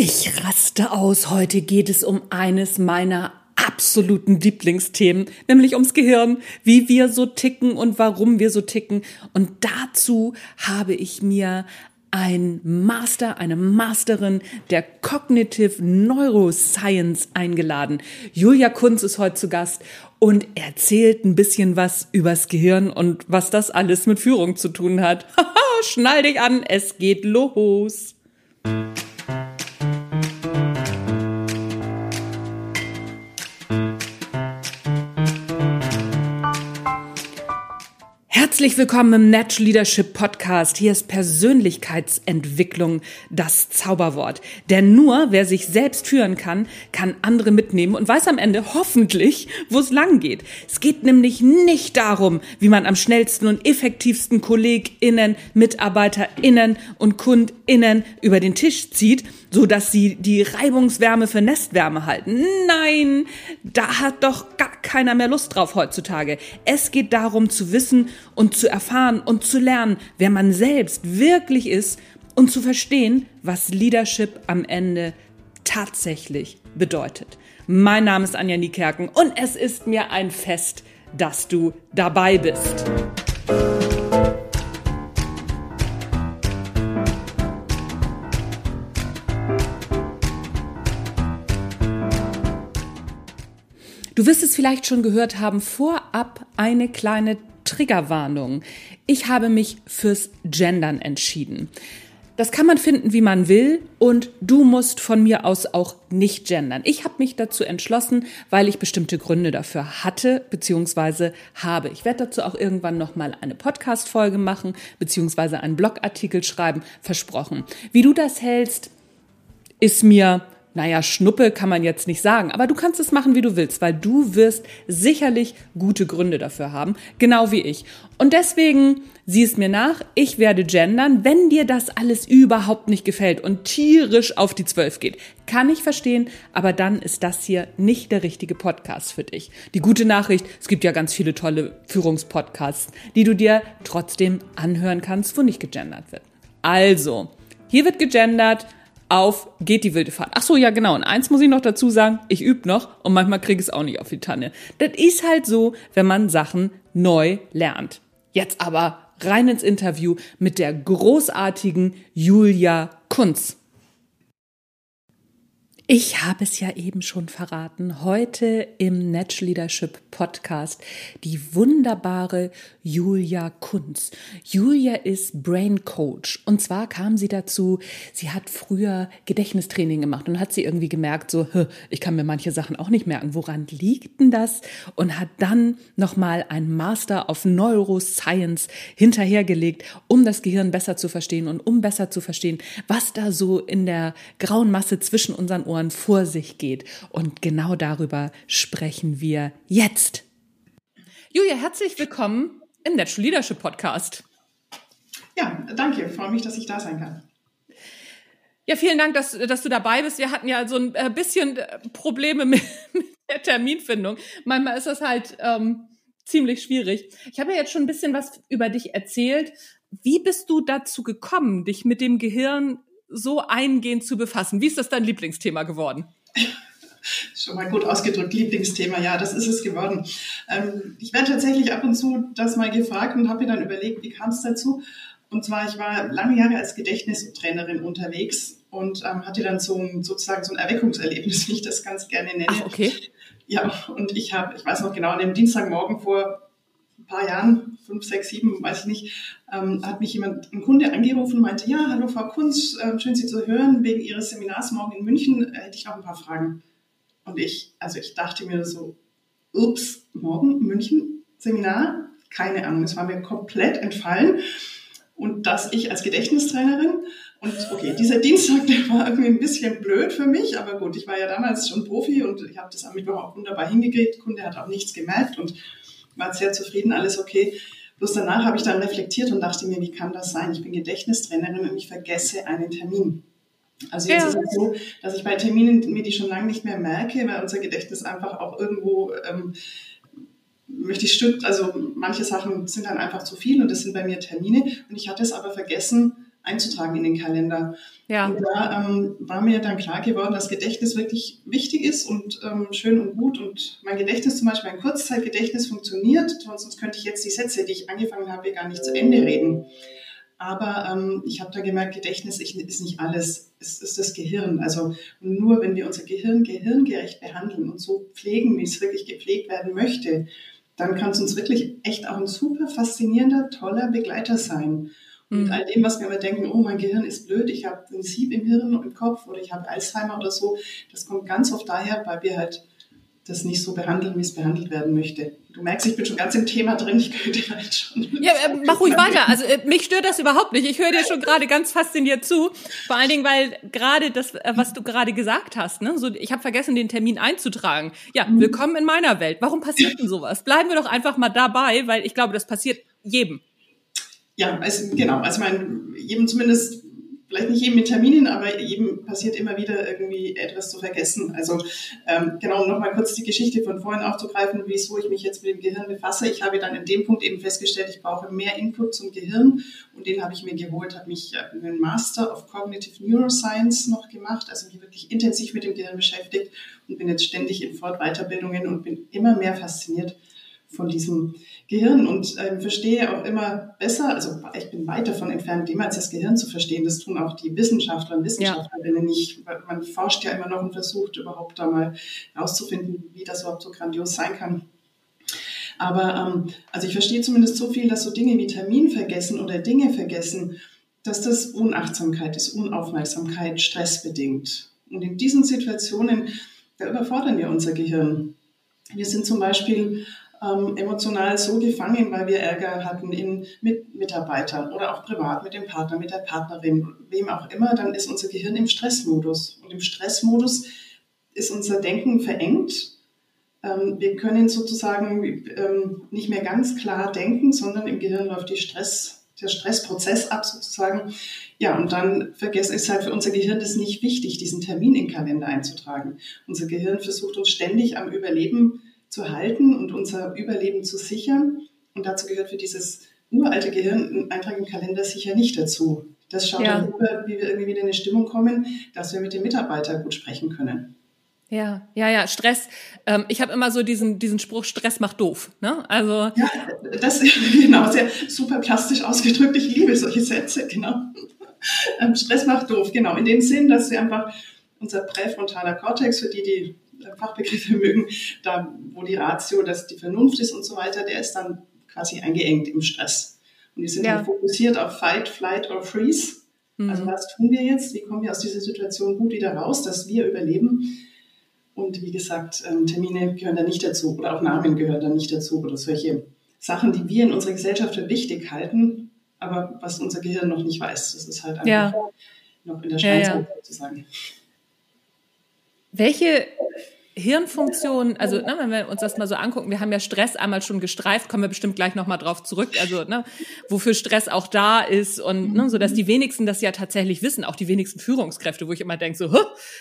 Ich raste aus. Heute geht es um eines meiner absoluten Lieblingsthemen, nämlich ums Gehirn, wie wir so ticken und warum wir so ticken. Und dazu habe ich mir ein Master, eine Masterin der Cognitive Neuroscience eingeladen. Julia Kunz ist heute zu Gast und erzählt ein bisschen was übers Gehirn und was das alles mit Führung zu tun hat. Schnall dich an, es geht los. Herzlich willkommen im Natural Leadership Podcast. Hier ist Persönlichkeitsentwicklung das Zauberwort. Denn nur wer sich selbst führen kann, kann andere mitnehmen und weiß am Ende hoffentlich, wo es lang geht. Es geht nämlich nicht darum, wie man am schnellsten und effektivsten KollegInnen, MitarbeiterInnen und KundInnen über den Tisch zieht, so dass sie die Reibungswärme für Nestwärme halten. Nein, da hat doch gar keiner mehr Lust drauf heutzutage. Es geht darum zu wissen und zu erfahren und zu lernen, wer man selbst wirklich ist und zu verstehen, was Leadership am Ende tatsächlich bedeutet. Mein Name ist Anja Niekerken und es ist mir ein Fest, dass du dabei bist. Du wirst es vielleicht schon gehört haben, vorab eine kleine Triggerwarnung. Ich habe mich fürs Gendern entschieden. Das kann man finden, wie man will, und du musst von mir aus auch nicht gendern. Ich habe mich dazu entschlossen, weil ich bestimmte Gründe dafür hatte bzw. habe. Ich werde dazu auch irgendwann noch mal eine Podcast-Folge machen bzw. einen Blogartikel schreiben, versprochen. Wie du das hältst, ist mir naja, Schnuppe kann man jetzt nicht sagen, aber du kannst es machen, wie du willst, weil du wirst sicherlich gute Gründe dafür haben, genau wie ich. Und deswegen sieh es mir nach, ich werde gendern, wenn dir das alles überhaupt nicht gefällt und tierisch auf die Zwölf geht. Kann ich verstehen, aber dann ist das hier nicht der richtige Podcast für dich. Die gute Nachricht, es gibt ja ganz viele tolle Führungspodcasts, die du dir trotzdem anhören kannst, wo nicht gegendert wird. Also, hier wird gegendert, auf geht die wilde Fahrt. Ach so, ja genau. Und eins muss ich noch dazu sagen, ich übe noch und manchmal kriege ich es auch nicht auf die Tanne. Das ist halt so, wenn man Sachen neu lernt. Jetzt aber rein ins Interview mit der großartigen Julia Kunz. Ich habe es ja eben schon verraten. Heute im Natural Leadership Podcast die wunderbare Julia Kunz. Julia ist Brain Coach. Und zwar kam sie dazu, sie hat früher Gedächtnistraining gemacht und hat sie irgendwie gemerkt, so, ich kann mir manche Sachen auch nicht merken. Woran liegt denn das? Und hat dann nochmal ein Master of Neuroscience hinterhergelegt, um das Gehirn besser zu verstehen und um besser zu verstehen, was da so in der grauen Masse zwischen unseren Ohren Ohren vor sich geht. Und genau darüber sprechen wir jetzt. Julia, herzlich willkommen im Natural Leadership Podcast. Ja, danke. Ich freue mich, dass ich da sein kann. Ja, vielen Dank, dass, dass du dabei bist. Wir hatten ja so ein äh, bisschen äh, Probleme mit, mit der Terminfindung. Manchmal ist das halt ähm, ziemlich schwierig. Ich habe ja jetzt schon ein bisschen was über dich erzählt. Wie bist du dazu gekommen, dich mit dem Gehirn so eingehend zu befassen. Wie ist das dein Lieblingsthema geworden? Schon mal gut ausgedrückt, Lieblingsthema, ja, das ist es geworden. Ähm, ich werde tatsächlich ab und zu das mal gefragt und habe mir dann überlegt, wie kam es dazu? Und zwar, ich war lange Jahre als Gedächtnistrainerin unterwegs und ähm, hatte dann so ein, sozusagen so ein Erweckungserlebnis, wie ich das ganz gerne nenne. Ach, okay. Ja, und ich habe, ich weiß noch genau, an dem Dienstagmorgen vor paar Jahren, fünf, sechs, sieben, weiß ich nicht, ähm, hat mich jemand, ein Kunde angerufen und meinte, ja, hallo Frau Kunz, äh, schön Sie zu hören, wegen Ihres Seminars morgen in München äh, hätte ich noch ein paar Fragen. Und ich, also ich dachte mir so, ups, morgen München Seminar? Keine Ahnung, es war mir komplett entfallen. Und dass ich als Gedächtnistrainerin und okay, dieser Dienstag, der war irgendwie ein bisschen blöd für mich, aber gut, ich war ja damals schon Profi und ich habe das am Mittwoch auch wunderbar hingekriegt. Kunde hat auch nichts gemerkt und war sehr zufrieden, alles okay. Bloß danach habe ich dann reflektiert und dachte mir, wie kann das sein? Ich bin Gedächtnistrainerin und ich vergesse einen Termin. Also jetzt ja. ist es so, dass ich bei Terminen mir die schon lange nicht mehr merke, weil unser Gedächtnis einfach auch irgendwo ähm, möchte ich Stück, also manche Sachen sind dann einfach zu viel und das sind bei mir Termine und ich hatte es aber vergessen, einzutragen in den Kalender. Ja. Und da ähm, war mir dann klar geworden, dass Gedächtnis wirklich wichtig ist und ähm, schön und gut. Und mein Gedächtnis, zum Beispiel mein Kurzzeitgedächtnis, funktioniert. Sonst könnte ich jetzt die Sätze, die ich angefangen habe, gar nicht zu Ende reden. Aber ähm, ich habe da gemerkt, Gedächtnis ist nicht alles, es ist das Gehirn. Also nur wenn wir unser Gehirn gehirngerecht behandeln und so pflegen, wie es wirklich gepflegt werden möchte, dann kann es uns wirklich echt auch ein super faszinierender, toller Begleiter sein. Und mhm. all dem, was wir immer denken, oh, mein Gehirn ist blöd, ich habe ein Sieb im Hirn und im Kopf oder ich habe Alzheimer oder so, das kommt ganz oft daher, weil wir halt das nicht so behandeln, wie es behandelt werden möchte. Du merkst, ich bin schon ganz im Thema drin. Ich könnte halt schon. Ja, äh, mach ruhig weiter. Also äh, mich stört das überhaupt nicht. Ich höre dir schon gerade ganz fasziniert zu. Vor allen Dingen, weil gerade das, äh, was du gerade gesagt hast, ne, so ich habe vergessen, den Termin einzutragen. Ja, mhm. willkommen in meiner Welt. Warum passiert denn sowas? Bleiben wir doch einfach mal dabei, weil ich glaube, das passiert jedem. Ja, also genau. Also ich meine, jedem zumindest vielleicht nicht jedem mit Terminen, aber jedem passiert immer wieder irgendwie etwas zu vergessen. Also ähm, genau, um nochmal kurz die Geschichte von vorhin aufzugreifen, wieso ich mich jetzt mit dem Gehirn befasse. Ich habe dann in dem Punkt eben festgestellt, ich brauche mehr Input zum Gehirn und den habe ich mir geholt, habe mich äh, einen Master of Cognitive Neuroscience noch gemacht, also mich wirklich intensiv mit dem Gehirn beschäftigt und bin jetzt ständig in Fort-Weiterbildungen und bin immer mehr fasziniert von diesem Gehirn und äh, verstehe auch immer besser, also ich bin weit davon entfernt, jemals das Gehirn zu verstehen. Das tun auch die Wissenschaftler und Wissenschaftlerinnen ja. nicht. Man forscht ja immer noch und versucht überhaupt da mal herauszufinden, wie das überhaupt so grandios sein kann. Aber ähm, also ich verstehe zumindest so viel, dass so Dinge wie Termin vergessen oder Dinge vergessen, dass das Unachtsamkeit ist, Unaufmerksamkeit, stressbedingt. Und in diesen Situationen, da überfordern wir unser Gehirn. Wir sind zum Beispiel ähm, emotional so gefangen, weil wir Ärger hatten in, mit Mitarbeitern oder auch privat mit dem Partner, mit der Partnerin, wem auch immer, dann ist unser Gehirn im Stressmodus. Und im Stressmodus ist unser Denken verengt. Ähm, wir können sozusagen ähm, nicht mehr ganz klar denken, sondern im Gehirn läuft Stress, der Stressprozess ab sozusagen. Ja, und dann vergessen ist halt für unser Gehirn das nicht wichtig, diesen Termin in den Kalender einzutragen. Unser Gehirn versucht uns ständig am Überleben zu halten und unser Überleben zu sichern. Und dazu gehört für dieses uralte Gehirn ein Eintrag im Kalender sicher nicht dazu. Das schaut ja. darüber, wie wir irgendwie wieder in eine Stimmung kommen, dass wir mit dem Mitarbeiter gut sprechen können. Ja, ja, ja, Stress. Ähm, ich habe immer so diesen, diesen Spruch, Stress macht doof. Ne? Also ja, das genau, sehr super plastisch ausgedrückt. Ich liebe solche Sätze, genau. Ähm, Stress macht doof, genau. In dem Sinn, dass wir einfach unser präfrontaler Kortex, für die, die Fachbegriffe mögen, da wo die Ratio, dass die Vernunft ist und so weiter, der ist dann quasi eingeengt im Stress. Und die sind ja. dann fokussiert auf Fight, Flight or Freeze. Mhm. Also was tun wir jetzt? Wie kommen wir aus dieser Situation gut wieder raus, dass wir überleben? Und wie gesagt, ähm, Termine gehören da nicht dazu oder auch Namen gehören da nicht dazu oder solche Sachen, die wir in unserer Gesellschaft für wichtig halten, aber was unser Gehirn noch nicht weiß. Das ist halt einfach ja. noch in der Schweiz ja, ja. sozusagen. Welche Hirnfunktion, also ne, wenn wir uns das mal so angucken, wir haben ja Stress einmal schon gestreift, kommen wir bestimmt gleich nochmal drauf zurück, also ne, wofür Stress auch da ist und ne, so dass die wenigsten das ja tatsächlich wissen, auch die wenigsten Führungskräfte, wo ich immer denke, so,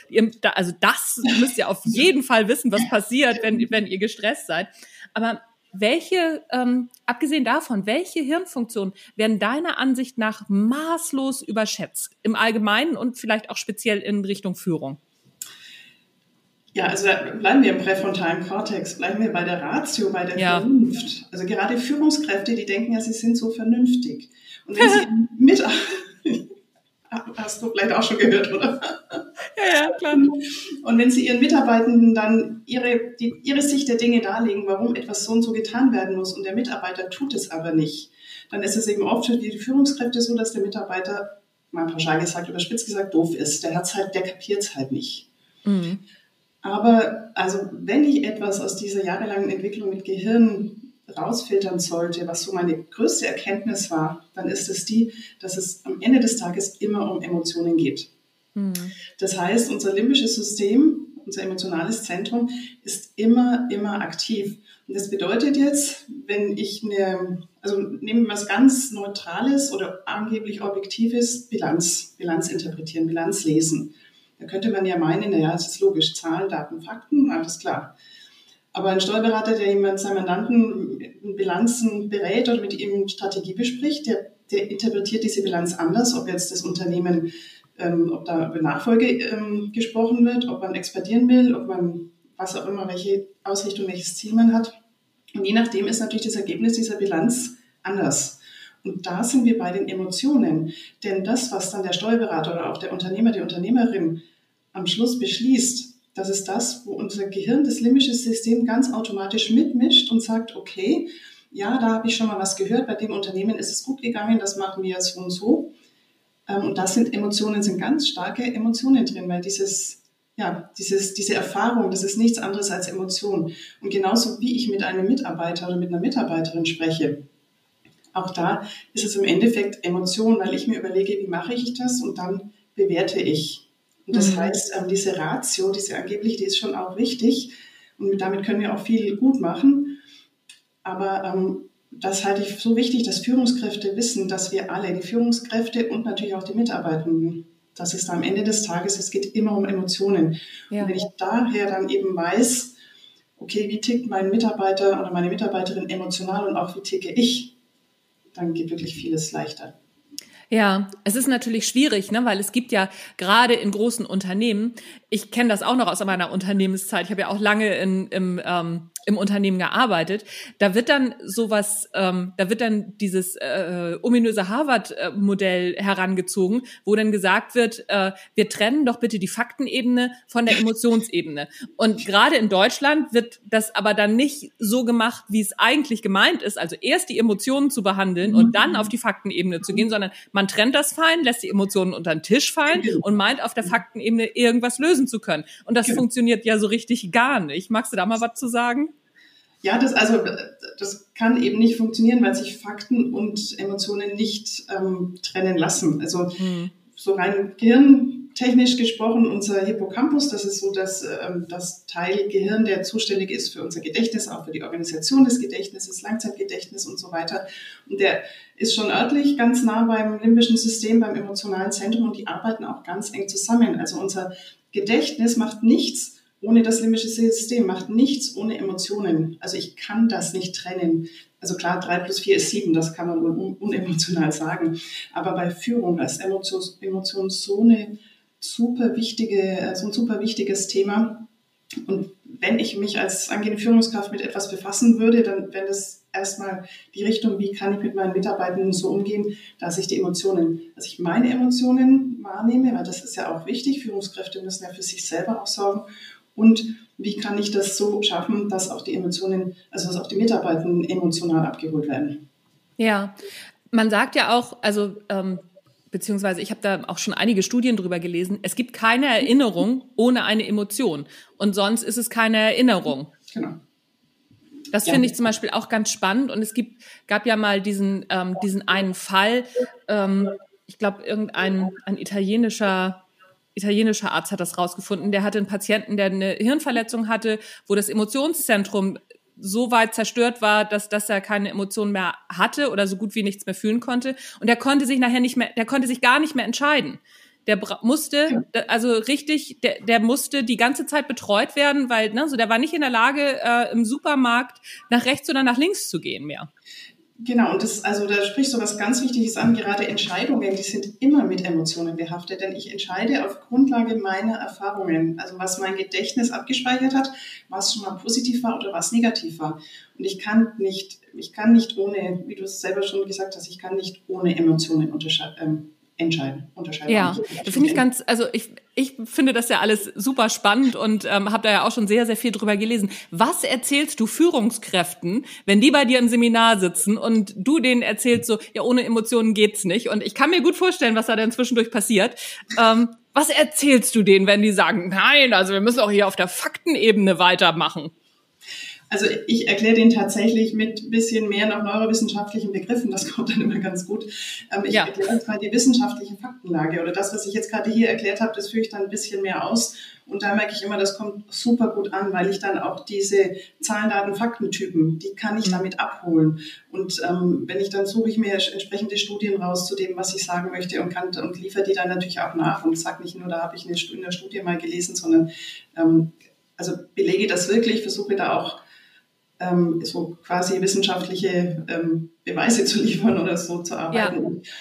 ihr, da, also das müsst ihr auf jeden Fall wissen, was passiert, wenn, wenn ihr gestresst seid. Aber welche, ähm, abgesehen davon, welche Hirnfunktionen werden deiner Ansicht nach maßlos überschätzt, im Allgemeinen und vielleicht auch speziell in Richtung Führung? Ja, also bleiben wir im präfrontalen Kortex, bleiben wir bei der Ratio, bei der ja. Vernunft. Also gerade Führungskräfte, die denken ja, sie sind so vernünftig. Und wenn sie mit, hast du vielleicht auch schon gehört, oder? Ja, ja, klar. Und wenn sie ihren Mitarbeitenden dann ihre, die, ihre Sicht der Dinge darlegen, warum etwas so und so getan werden muss und der Mitarbeiter tut es aber nicht, dann ist es eben oft für die Führungskräfte so, dass der Mitarbeiter, mal pauschal gesagt, überspitzt gesagt, doof ist. Der hat's halt, der kapiert's halt nicht. Mhm. Aber also wenn ich etwas aus dieser jahrelangen Entwicklung mit Gehirn rausfiltern sollte, was so meine größte Erkenntnis war, dann ist es die, dass es am Ende des Tages immer um Emotionen geht. Mhm. Das heißt, unser limbisches System, unser emotionales Zentrum ist immer, immer aktiv. Und das bedeutet jetzt, wenn ich eine, also nehmen wir was ganz Neutrales oder angeblich Objektives, Bilanz, Bilanz interpretieren, Bilanz lesen. Da könnte man ja meinen, naja, es ist logisch, Zahlen, Daten, Fakten, alles klar. Aber ein Steuerberater, der jemand seinen Mandanten in Bilanzen berät oder mit ihm Strategie bespricht, der der interpretiert diese Bilanz anders, ob jetzt das Unternehmen, ähm, ob da über Nachfolge ähm, gesprochen wird, ob man expandieren will, ob man was auch immer, welche Ausrichtung, welches Ziel man hat. Und je nachdem ist natürlich das Ergebnis dieser Bilanz anders. Und da sind wir bei den Emotionen. Denn das, was dann der Steuerberater oder auch der Unternehmer, die Unternehmerin am Schluss beschließt, das ist das, wo unser Gehirn, das limbische System ganz automatisch mitmischt und sagt, okay, ja, da habe ich schon mal was gehört, bei dem Unternehmen ist es gut gegangen, das machen wir so und so. Ähm, und da sind Emotionen, sind ganz starke Emotionen drin, weil dieses, ja, dieses, diese Erfahrung, das ist nichts anderes als Emotion. Und genauso wie ich mit einem Mitarbeiter oder mit einer Mitarbeiterin spreche, auch da ist es im Endeffekt Emotion, weil ich mir überlege, wie mache ich das und dann bewerte ich. Und das mhm. heißt, ähm, diese Ratio, diese angeblich, die ist schon auch wichtig und damit können wir auch viel gut machen. Aber ähm, das halte ich so wichtig, dass Führungskräfte wissen, dass wir alle, die Führungskräfte und natürlich auch die Mitarbeitenden, dass es da am Ende des Tages, es geht immer um Emotionen. Ja. Und wenn ich daher dann eben weiß, okay, wie tickt mein Mitarbeiter oder meine Mitarbeiterin emotional und auch wie ticke ich, dann geht wirklich vieles leichter. Ja, es ist natürlich schwierig, ne, weil es gibt ja gerade in großen Unternehmen, ich kenne das auch noch aus meiner Unternehmenszeit, ich habe ja auch lange in, im ähm, im Unternehmen gearbeitet. Da wird dann sowas, ähm, da wird dann dieses äh, ominöse Harvard-Modell herangezogen, wo dann gesagt wird, äh, wir trennen doch bitte die Faktenebene von der Emotionsebene. Und gerade in Deutschland wird das aber dann nicht so gemacht, wie es eigentlich gemeint ist, also erst die Emotionen zu behandeln und dann auf die Faktenebene zu gehen, sondern man trennt das fallen, lässt die Emotionen unter den Tisch fallen und meint auf der Faktenebene irgendwas lösen zu können. Und das genau. funktioniert ja so richtig gar nicht. Magst du da mal was zu sagen? Ja, das, also, das kann eben nicht funktionieren, weil sich Fakten und Emotionen nicht ähm, trennen lassen. Also mhm. so rein gehirntechnisch gesprochen, unser Hippocampus, das ist so das, ähm, das Teil Gehirn, der zuständig ist für unser Gedächtnis, auch für die Organisation des Gedächtnisses, Langzeitgedächtnis und so weiter. Und der ist schon örtlich ganz nah beim limbischen System, beim emotionalen Zentrum und die arbeiten auch ganz eng zusammen. Also unser Gedächtnis macht nichts, ohne das limbische System, macht nichts ohne Emotionen. Also ich kann das nicht trennen. Also klar, drei plus vier ist sieben, das kann man un unemotional sagen. Aber bei Führung ist Emotion, Emotion so eine super wichtige, so ein super wichtiges Thema. Und wenn ich mich als angehende Führungskraft mit etwas befassen würde, dann wäre das erstmal die Richtung, wie kann ich mit meinen Mitarbeitenden so umgehen, dass ich die Emotionen, dass ich meine Emotionen wahrnehme, weil das ist ja auch wichtig. Führungskräfte müssen ja für sich selber auch sorgen und wie kann ich das so schaffen, dass auch die Emotionen, also dass auch die Mitarbeiter emotional abgeholt werden. Ja, man sagt ja auch, also ähm, beziehungsweise ich habe da auch schon einige Studien drüber gelesen, es gibt keine Erinnerung ohne eine Emotion und sonst ist es keine Erinnerung. Genau. Das ja. finde ich zum Beispiel auch ganz spannend und es gibt, gab ja mal diesen, ähm, diesen einen Fall, ähm, ich glaube, irgendein ein italienischer italienischer Arzt hat das rausgefunden. Der hatte einen Patienten, der eine Hirnverletzung hatte, wo das Emotionszentrum so weit zerstört war, dass, dass er keine Emotionen mehr hatte oder so gut wie nichts mehr fühlen konnte. Und er konnte sich nachher nicht mehr, der konnte sich gar nicht mehr entscheiden. Der musste, also richtig, der, der musste die ganze Zeit betreut werden, weil, ne, so der war nicht in der Lage, äh, im Supermarkt nach rechts oder nach links zu gehen mehr. Genau, und das, also da sprichst du was ganz Wichtiges an. Gerade Entscheidungen, die sind immer mit Emotionen behaftet, denn ich entscheide auf Grundlage meiner Erfahrungen, also was mein Gedächtnis abgespeichert hat, was schon mal positiv war oder was negativ war. Und ich kann nicht, ich kann nicht ohne, wie du es selber schon gesagt hast, ich kann nicht ohne Emotionen unterscheiden. Ähm, entscheiden, unterscheiden. Ja, das finde ich ganz, also ich, ich finde das ja alles super spannend und ähm, habe da ja auch schon sehr, sehr viel drüber gelesen. Was erzählst du Führungskräften, wenn die bei dir im Seminar sitzen und du denen erzählst so, ja, ohne Emotionen geht's nicht. Und ich kann mir gut vorstellen, was da dann zwischendurch passiert. Ähm, was erzählst du denen, wenn die sagen, nein, also wir müssen auch hier auf der Faktenebene weitermachen? Also ich erkläre den tatsächlich mit ein bisschen mehr noch neurowissenschaftlichen Begriffen. Das kommt dann immer ganz gut. Ähm, ich ja. erkläre jetzt mal die wissenschaftliche Faktenlage oder das, was ich jetzt gerade hier erklärt habe, das führe ich dann ein bisschen mehr aus. Und da merke ich immer, das kommt super gut an, weil ich dann auch diese Zahlen, Daten, Faktentypen, die kann ich mhm. damit abholen. Und ähm, wenn ich dann suche ich mir entsprechende Studien raus zu dem, was ich sagen möchte und kann und liefere die dann natürlich auch nach und sage nicht nur, da habe ich eine, in der Studie mal gelesen, sondern ähm, also belege das wirklich, versuche da auch ähm, so quasi wissenschaftliche ähm, Beweise zu liefern oder so zu arbeiten. Ja.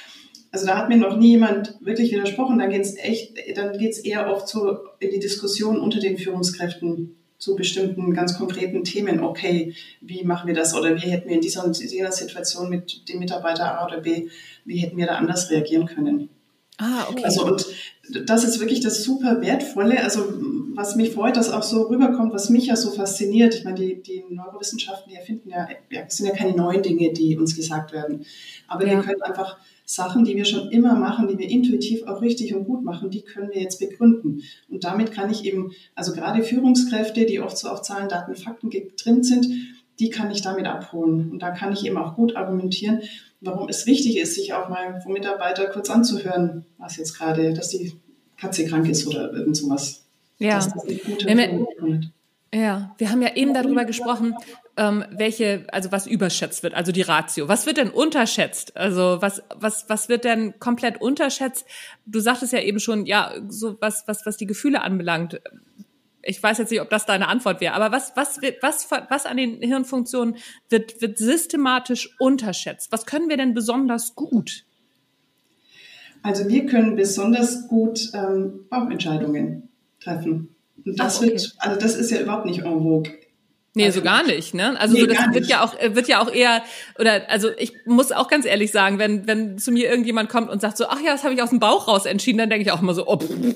Also da hat mir noch nie jemand wirklich widersprochen. Dann geht es echt, dann geht es eher oft so in die Diskussion unter den Führungskräften zu bestimmten ganz konkreten Themen. Okay, wie machen wir das? Oder wie hätten wir in dieser und jener Situation mit dem Mitarbeiter A oder B, wie hätten wir da anders reagieren können? Ah, okay. Also und das ist wirklich das super Wertvolle. Also was mich freut, dass auch so rüberkommt, was mich ja so fasziniert. Ich meine, die, die Neurowissenschaften, die erfinden ja, sind ja keine neuen Dinge, die uns gesagt werden. Aber ja. wir können einfach Sachen, die wir schon immer machen, die wir intuitiv auch richtig und gut machen, die können wir jetzt begründen. Und damit kann ich eben, also gerade Führungskräfte, die oft so auf Zahlen, Daten, Fakten getrimmt sind, die kann ich damit abholen. Und da kann ich eben auch gut argumentieren, warum es wichtig ist, sich auch mal vom Mitarbeiter kurz anzuhören, was jetzt gerade, dass die Katze krank ist oder irgend sowas. Ja. Das ja, wir haben ja eben darüber gesprochen, ähm, welche, also was überschätzt wird, also die Ratio. Was wird denn unterschätzt? Also was, was, was wird denn komplett unterschätzt? Du sagtest ja eben schon, ja, so was, was, was die Gefühle anbelangt ich weiß jetzt nicht, ob das deine Antwort wäre, aber was, was, was, was an den Hirnfunktionen wird, wird systematisch unterschätzt? Was können wir denn besonders gut? Also wir können besonders gut ähm, Bauchentscheidungen treffen. Und das Ach, okay. wird, also das ist ja überhaupt nicht en vogue. Nee, so gar nicht, ne? Also nee, so, das wird ja auch wird ja auch eher oder also ich muss auch ganz ehrlich sagen, wenn wenn zu mir irgendjemand kommt und sagt so, ach ja, das habe ich aus dem Bauch raus entschieden, dann denke ich auch immer so, oh, pff,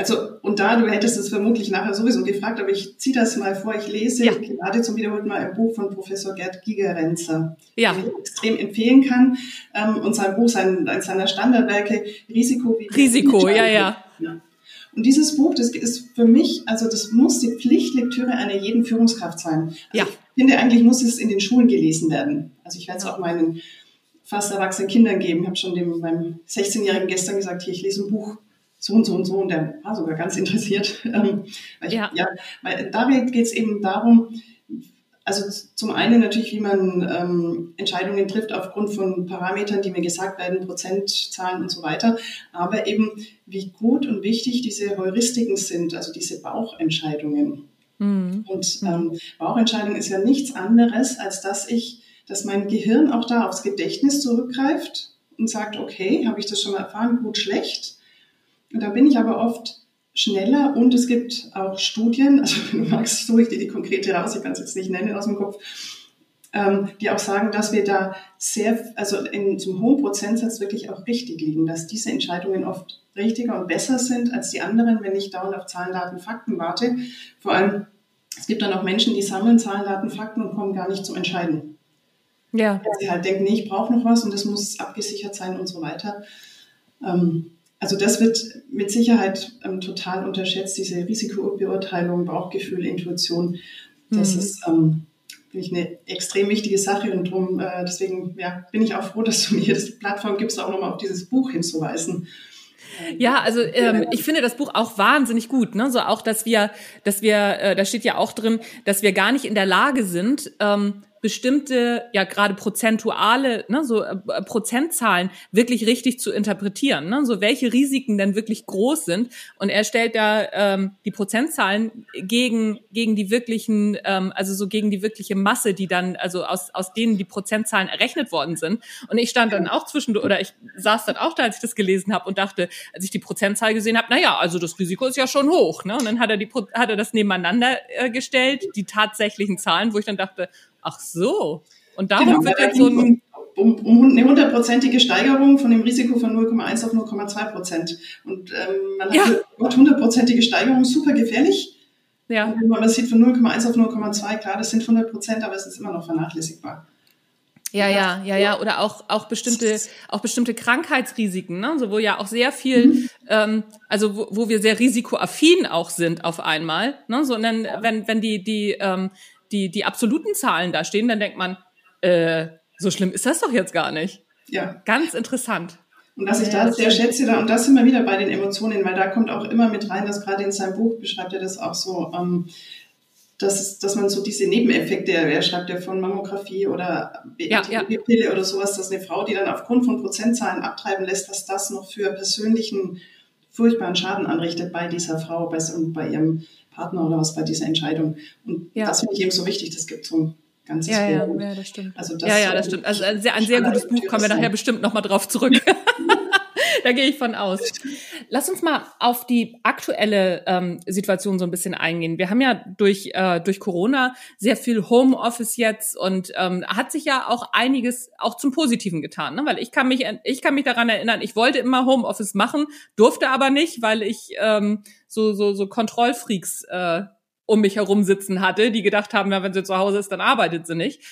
also, und da, du hättest es vermutlich nachher sowieso gefragt, aber ich ziehe das mal vor. Ich lese ja. gerade zum wiederholten Mal ein Buch von Professor Gerd Gigerenzer, ja. den ich extrem empfehlen kann. Ähm, und sein Buch, sein, eines seiner Standardwerke, Risiko. Wie Risiko, ja, ja, ja. Und dieses Buch, das ist für mich, also das muss die Pflichtlektüre einer jeden Führungskraft sein. Also ja. Ich finde, eigentlich muss es in den Schulen gelesen werden. Also ich werde es auch meinen fast erwachsenen Kindern geben. Ich habe schon dem, meinem 16-Jährigen gestern gesagt, hier, ich lese ein Buch so und so und so und der war sogar ganz interessiert. Ähm, weil ja. ja, weil da geht es eben darum, also zum einen natürlich, wie man ähm, Entscheidungen trifft aufgrund von Parametern, die mir gesagt werden, Prozentzahlen und so weiter, aber eben wie gut und wichtig diese Heuristiken sind, also diese Bauchentscheidungen. Mhm. Und ähm, Bauchentscheidung ist ja nichts anderes, als dass ich, dass mein Gehirn auch da aufs Gedächtnis zurückgreift und sagt, okay, habe ich das schon mal erfahren, gut, schlecht da bin ich aber oft schneller und es gibt auch Studien, also wenn du magst, suche ich dir die konkrete raus, ich kann es jetzt nicht nennen aus dem Kopf, ähm, die auch sagen, dass wir da sehr, also in zum hohen Prozentsatz wirklich auch richtig liegen, dass diese Entscheidungen oft richtiger und besser sind als die anderen, wenn ich dauernd auf Zahlen, Daten, Fakten warte. Vor allem, es gibt dann auch Menschen, die sammeln Zahlen, Daten, Fakten und kommen gar nicht zum Entscheiden. Ja. Weil sie halt denken, nee, ich brauche noch was und das muss abgesichert sein und so weiter. Ähm, also das wird mit Sicherheit ähm, total unterschätzt, diese Risikobeurteilung, Bauchgefühl, Intuition. Das mhm. ist ähm, ich, eine extrem wichtige Sache und darum, äh, deswegen ja, bin ich auch froh, dass du mir das Plattform gibst, auch nochmal auf dieses Buch hinzuweisen. Ja, also ähm, ich finde das Buch auch wahnsinnig gut. Ne? So auch, dass wir, dass wir, äh, da steht ja auch drin, dass wir gar nicht in der Lage sind, ähm, bestimmte, ja gerade prozentuale, ne, so äh, Prozentzahlen wirklich richtig zu interpretieren, ne, so welche Risiken denn wirklich groß sind. Und er stellt da ähm, die Prozentzahlen gegen gegen die wirklichen, ähm, also so gegen die wirkliche Masse, die dann also aus aus denen die Prozentzahlen errechnet worden sind. Und ich stand dann auch zwischen oder ich saß dann auch da, als ich das gelesen habe und dachte, als ich die Prozentzahl gesehen habe, na ja, also das Risiko ist ja schon hoch, ne? Und dann hat er die hat er das nebeneinander äh, gestellt, die tatsächlichen Zahlen, wo ich dann dachte, Ach so. Und darum genau, wird jetzt so ein um, um eine hundertprozentige Steigerung von dem Risiko von 0,1 auf 0,2 Prozent. Und ähm, man ja. hat hundertprozentige Steigerung super gefährlich. Ja. Und wenn man das sieht von 0,1 auf 0,2, klar, das sind 100 Prozent, aber es ist immer noch vernachlässigbar. Ja, ja, ja, ja, oder auch auch bestimmte auch bestimmte Krankheitsrisiken, ne? so wo ja auch sehr viel, mhm. ähm, also wo, wo wir sehr risikoaffin auch sind auf einmal, ne? so und dann wenn wenn die die ähm, die, die absoluten Zahlen da stehen, dann denkt man, äh, so schlimm ist das doch jetzt gar nicht. Ja. Ganz interessant. Und was ich da sehr schätze, da, und das sind wir wieder bei den Emotionen, weil da kommt auch immer mit rein, dass gerade in seinem Buch beschreibt er das auch so, ähm, dass, dass man so diese Nebeneffekte, er schreibt ja von Mammographie oder ja, ja. oder sowas, dass eine Frau, die dann aufgrund von Prozentzahlen abtreiben lässt, dass das noch für persönlichen furchtbaren Schaden anrichtet bei dieser Frau bei, und bei ihrem Partner oder was bei dieser Entscheidung. Und ja. das finde ich eben so wichtig. Das gibt so ein ganzes ja, ja, ja, das stimmt. Also das ja, ja, das stimmt. Also ein sehr, ein sehr gutes Buch, kommen wir nachher bestimmt nochmal drauf zurück. da gehe ich von aus. Lass uns mal auf die aktuelle ähm, Situation so ein bisschen eingehen. Wir haben ja durch, äh, durch Corona sehr viel Homeoffice jetzt und ähm, hat sich ja auch einiges auch zum Positiven getan, ne? weil ich kann mich, ich kann mich daran erinnern, ich wollte immer Homeoffice machen, durfte aber nicht, weil ich ähm, so, so, so Kontrollfreaks äh, um mich herum sitzen hatte, die gedacht haben, ja, wenn sie zu Hause ist, dann arbeitet sie nicht.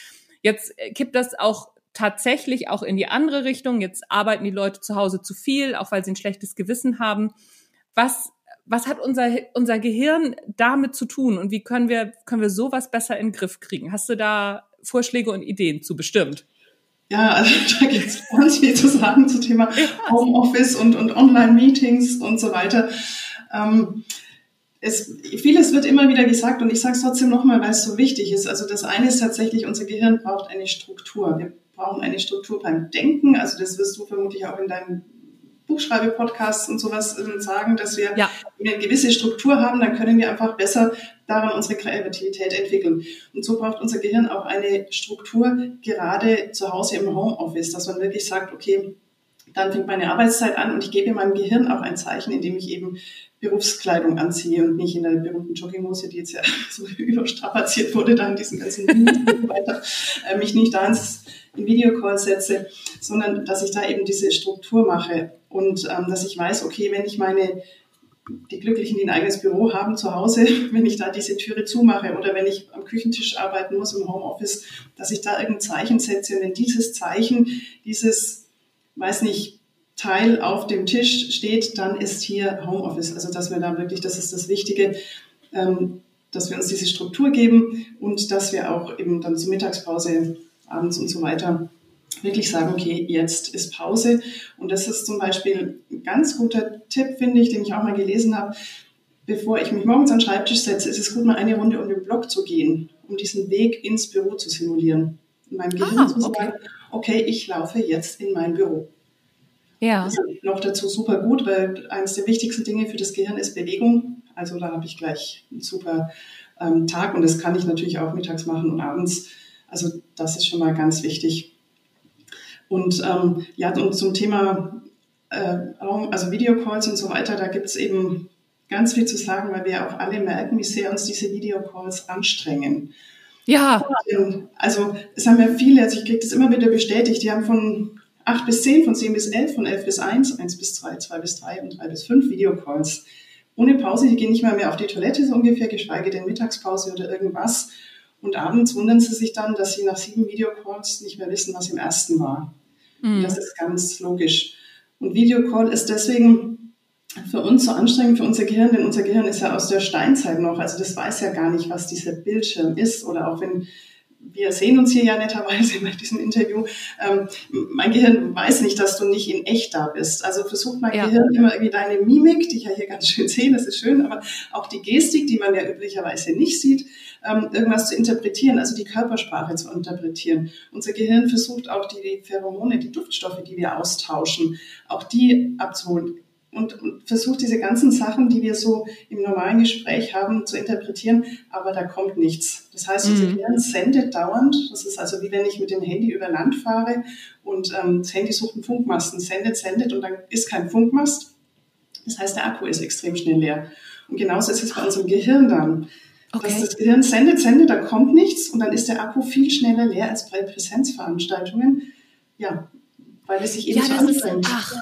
Jetzt kippt das auch tatsächlich auch in die andere Richtung. Jetzt arbeiten die Leute zu Hause zu viel, auch weil sie ein schlechtes Gewissen haben. Was, was hat unser, unser Gehirn damit zu tun und wie können wir, können wir sowas besser in den Griff kriegen? Hast du da Vorschläge und Ideen zu bestimmt? Ja, also da gibt es ganz viel zu sagen zum Thema Homeoffice und, und Online-Meetings und so weiter. Ähm, es, vieles wird immer wieder gesagt und ich sage es trotzdem nochmal, weil es so wichtig ist. Also das eine ist tatsächlich, unser Gehirn braucht eine Struktur. Wir brauchen eine Struktur beim Denken. Also das wirst du vermutlich auch in deinem Buchschreibe-Podcasts und sowas äh, sagen, dass wir, ja. wenn wir eine gewisse Struktur haben, dann können wir einfach besser daran unsere Kreativität entwickeln. Und so braucht unser Gehirn auch eine Struktur, gerade zu Hause im Homeoffice, dass man wirklich sagt, okay, dann fängt meine Arbeitszeit an und ich gebe meinem Gehirn auch ein Zeichen, indem ich eben Berufskleidung anziehe und nicht in der berühmten Jogginghose, die jetzt ja so überstrapaziert wurde, da in diesen ganzen weiter, äh, mich nicht da ins in Videocall setze, sondern dass ich da eben diese Struktur mache und ähm, dass ich weiß, okay, wenn ich meine die Glücklichen, die ein eigenes Büro haben zu Hause, wenn ich da diese Türe zumache oder wenn ich am Küchentisch arbeiten muss im Homeoffice, dass ich da irgendein Zeichen setze. Und wenn dieses Zeichen, dieses, weiß nicht, Teil auf dem Tisch steht, dann ist hier Homeoffice. Also dass wir da wirklich, das ist das Wichtige, ähm, dass wir uns diese Struktur geben und dass wir auch eben dann zur Mittagspause, abends und so weiter wirklich sagen, okay, jetzt ist Pause. Und das ist zum Beispiel ein ganz guter Tipp, finde ich, den ich auch mal gelesen habe. Bevor ich mich morgens an den Schreibtisch setze, ist es gut, mal eine Runde um den Block zu gehen, um diesen Weg ins Büro zu simulieren. In meinem Gehirn ah, zu sagen, okay, ich laufe jetzt in mein Büro. Ja. Das ist noch dazu super gut, weil eines der wichtigsten Dinge für das Gehirn ist Bewegung. Also da habe ich gleich einen super ähm, Tag und das kann ich natürlich auch mittags machen und abends. Also das ist schon mal ganz wichtig. Und ähm, ja, und zum Thema äh, also Videocalls und so weiter, da gibt es eben ganz viel zu sagen, weil wir auch alle merken, wie sehr uns diese Videocalls anstrengen. Ja. Also es haben ja viele, also ich kriege das immer wieder bestätigt, die haben von 8 bis 10, von 10 bis 11, von 11 bis 1, 1 bis 2, 2 bis 3 und 3 bis 5 Videocalls. Ohne Pause, die gehen nicht mal mehr auf die Toilette so ungefähr, geschweige denn Mittagspause oder irgendwas. Und abends wundern sie sich dann, dass sie nach sieben Videocalls nicht mehr wissen, was im ersten war. Mhm. Das ist ganz logisch. Und Videocall ist deswegen für uns so anstrengend, für unser Gehirn, denn unser Gehirn ist ja aus der Steinzeit noch. Also das weiß ja gar nicht, was dieser Bildschirm ist. Oder auch wenn wir sehen uns hier ja netterweise bei diesem Interview. Ähm, mein Gehirn weiß nicht, dass du nicht in echt da bist. Also versucht mein ja. Gehirn immer irgendwie deine Mimik, die ich ja hier ganz schön sehe, das ist schön, aber auch die Gestik, die man ja üblicherweise nicht sieht, ähm, irgendwas zu interpretieren, also die Körpersprache zu interpretieren. Unser Gehirn versucht auch die Pheromone, die Duftstoffe, die wir austauschen, auch die abzuholen und, und versucht diese ganzen Sachen, die wir so im normalen Gespräch haben, zu interpretieren, aber da kommt nichts. Das heißt, unser mhm. Gehirn sendet dauernd, das ist also wie wenn ich mit dem Handy über Land fahre und ähm, das Handy sucht einen Funkmasten, sendet, sendet und dann ist kein Funkmast. Das heißt, der Akku ist extrem schnell leer. Und genauso ist es bei unserem Gehirn dann. Okay. Dass das Gehirn sendet, sendet, da kommt nichts und dann ist der Akku viel schneller leer als bei Präsenzveranstaltungen. Ja, weil es sich eben ja, so anstrengt. Ach.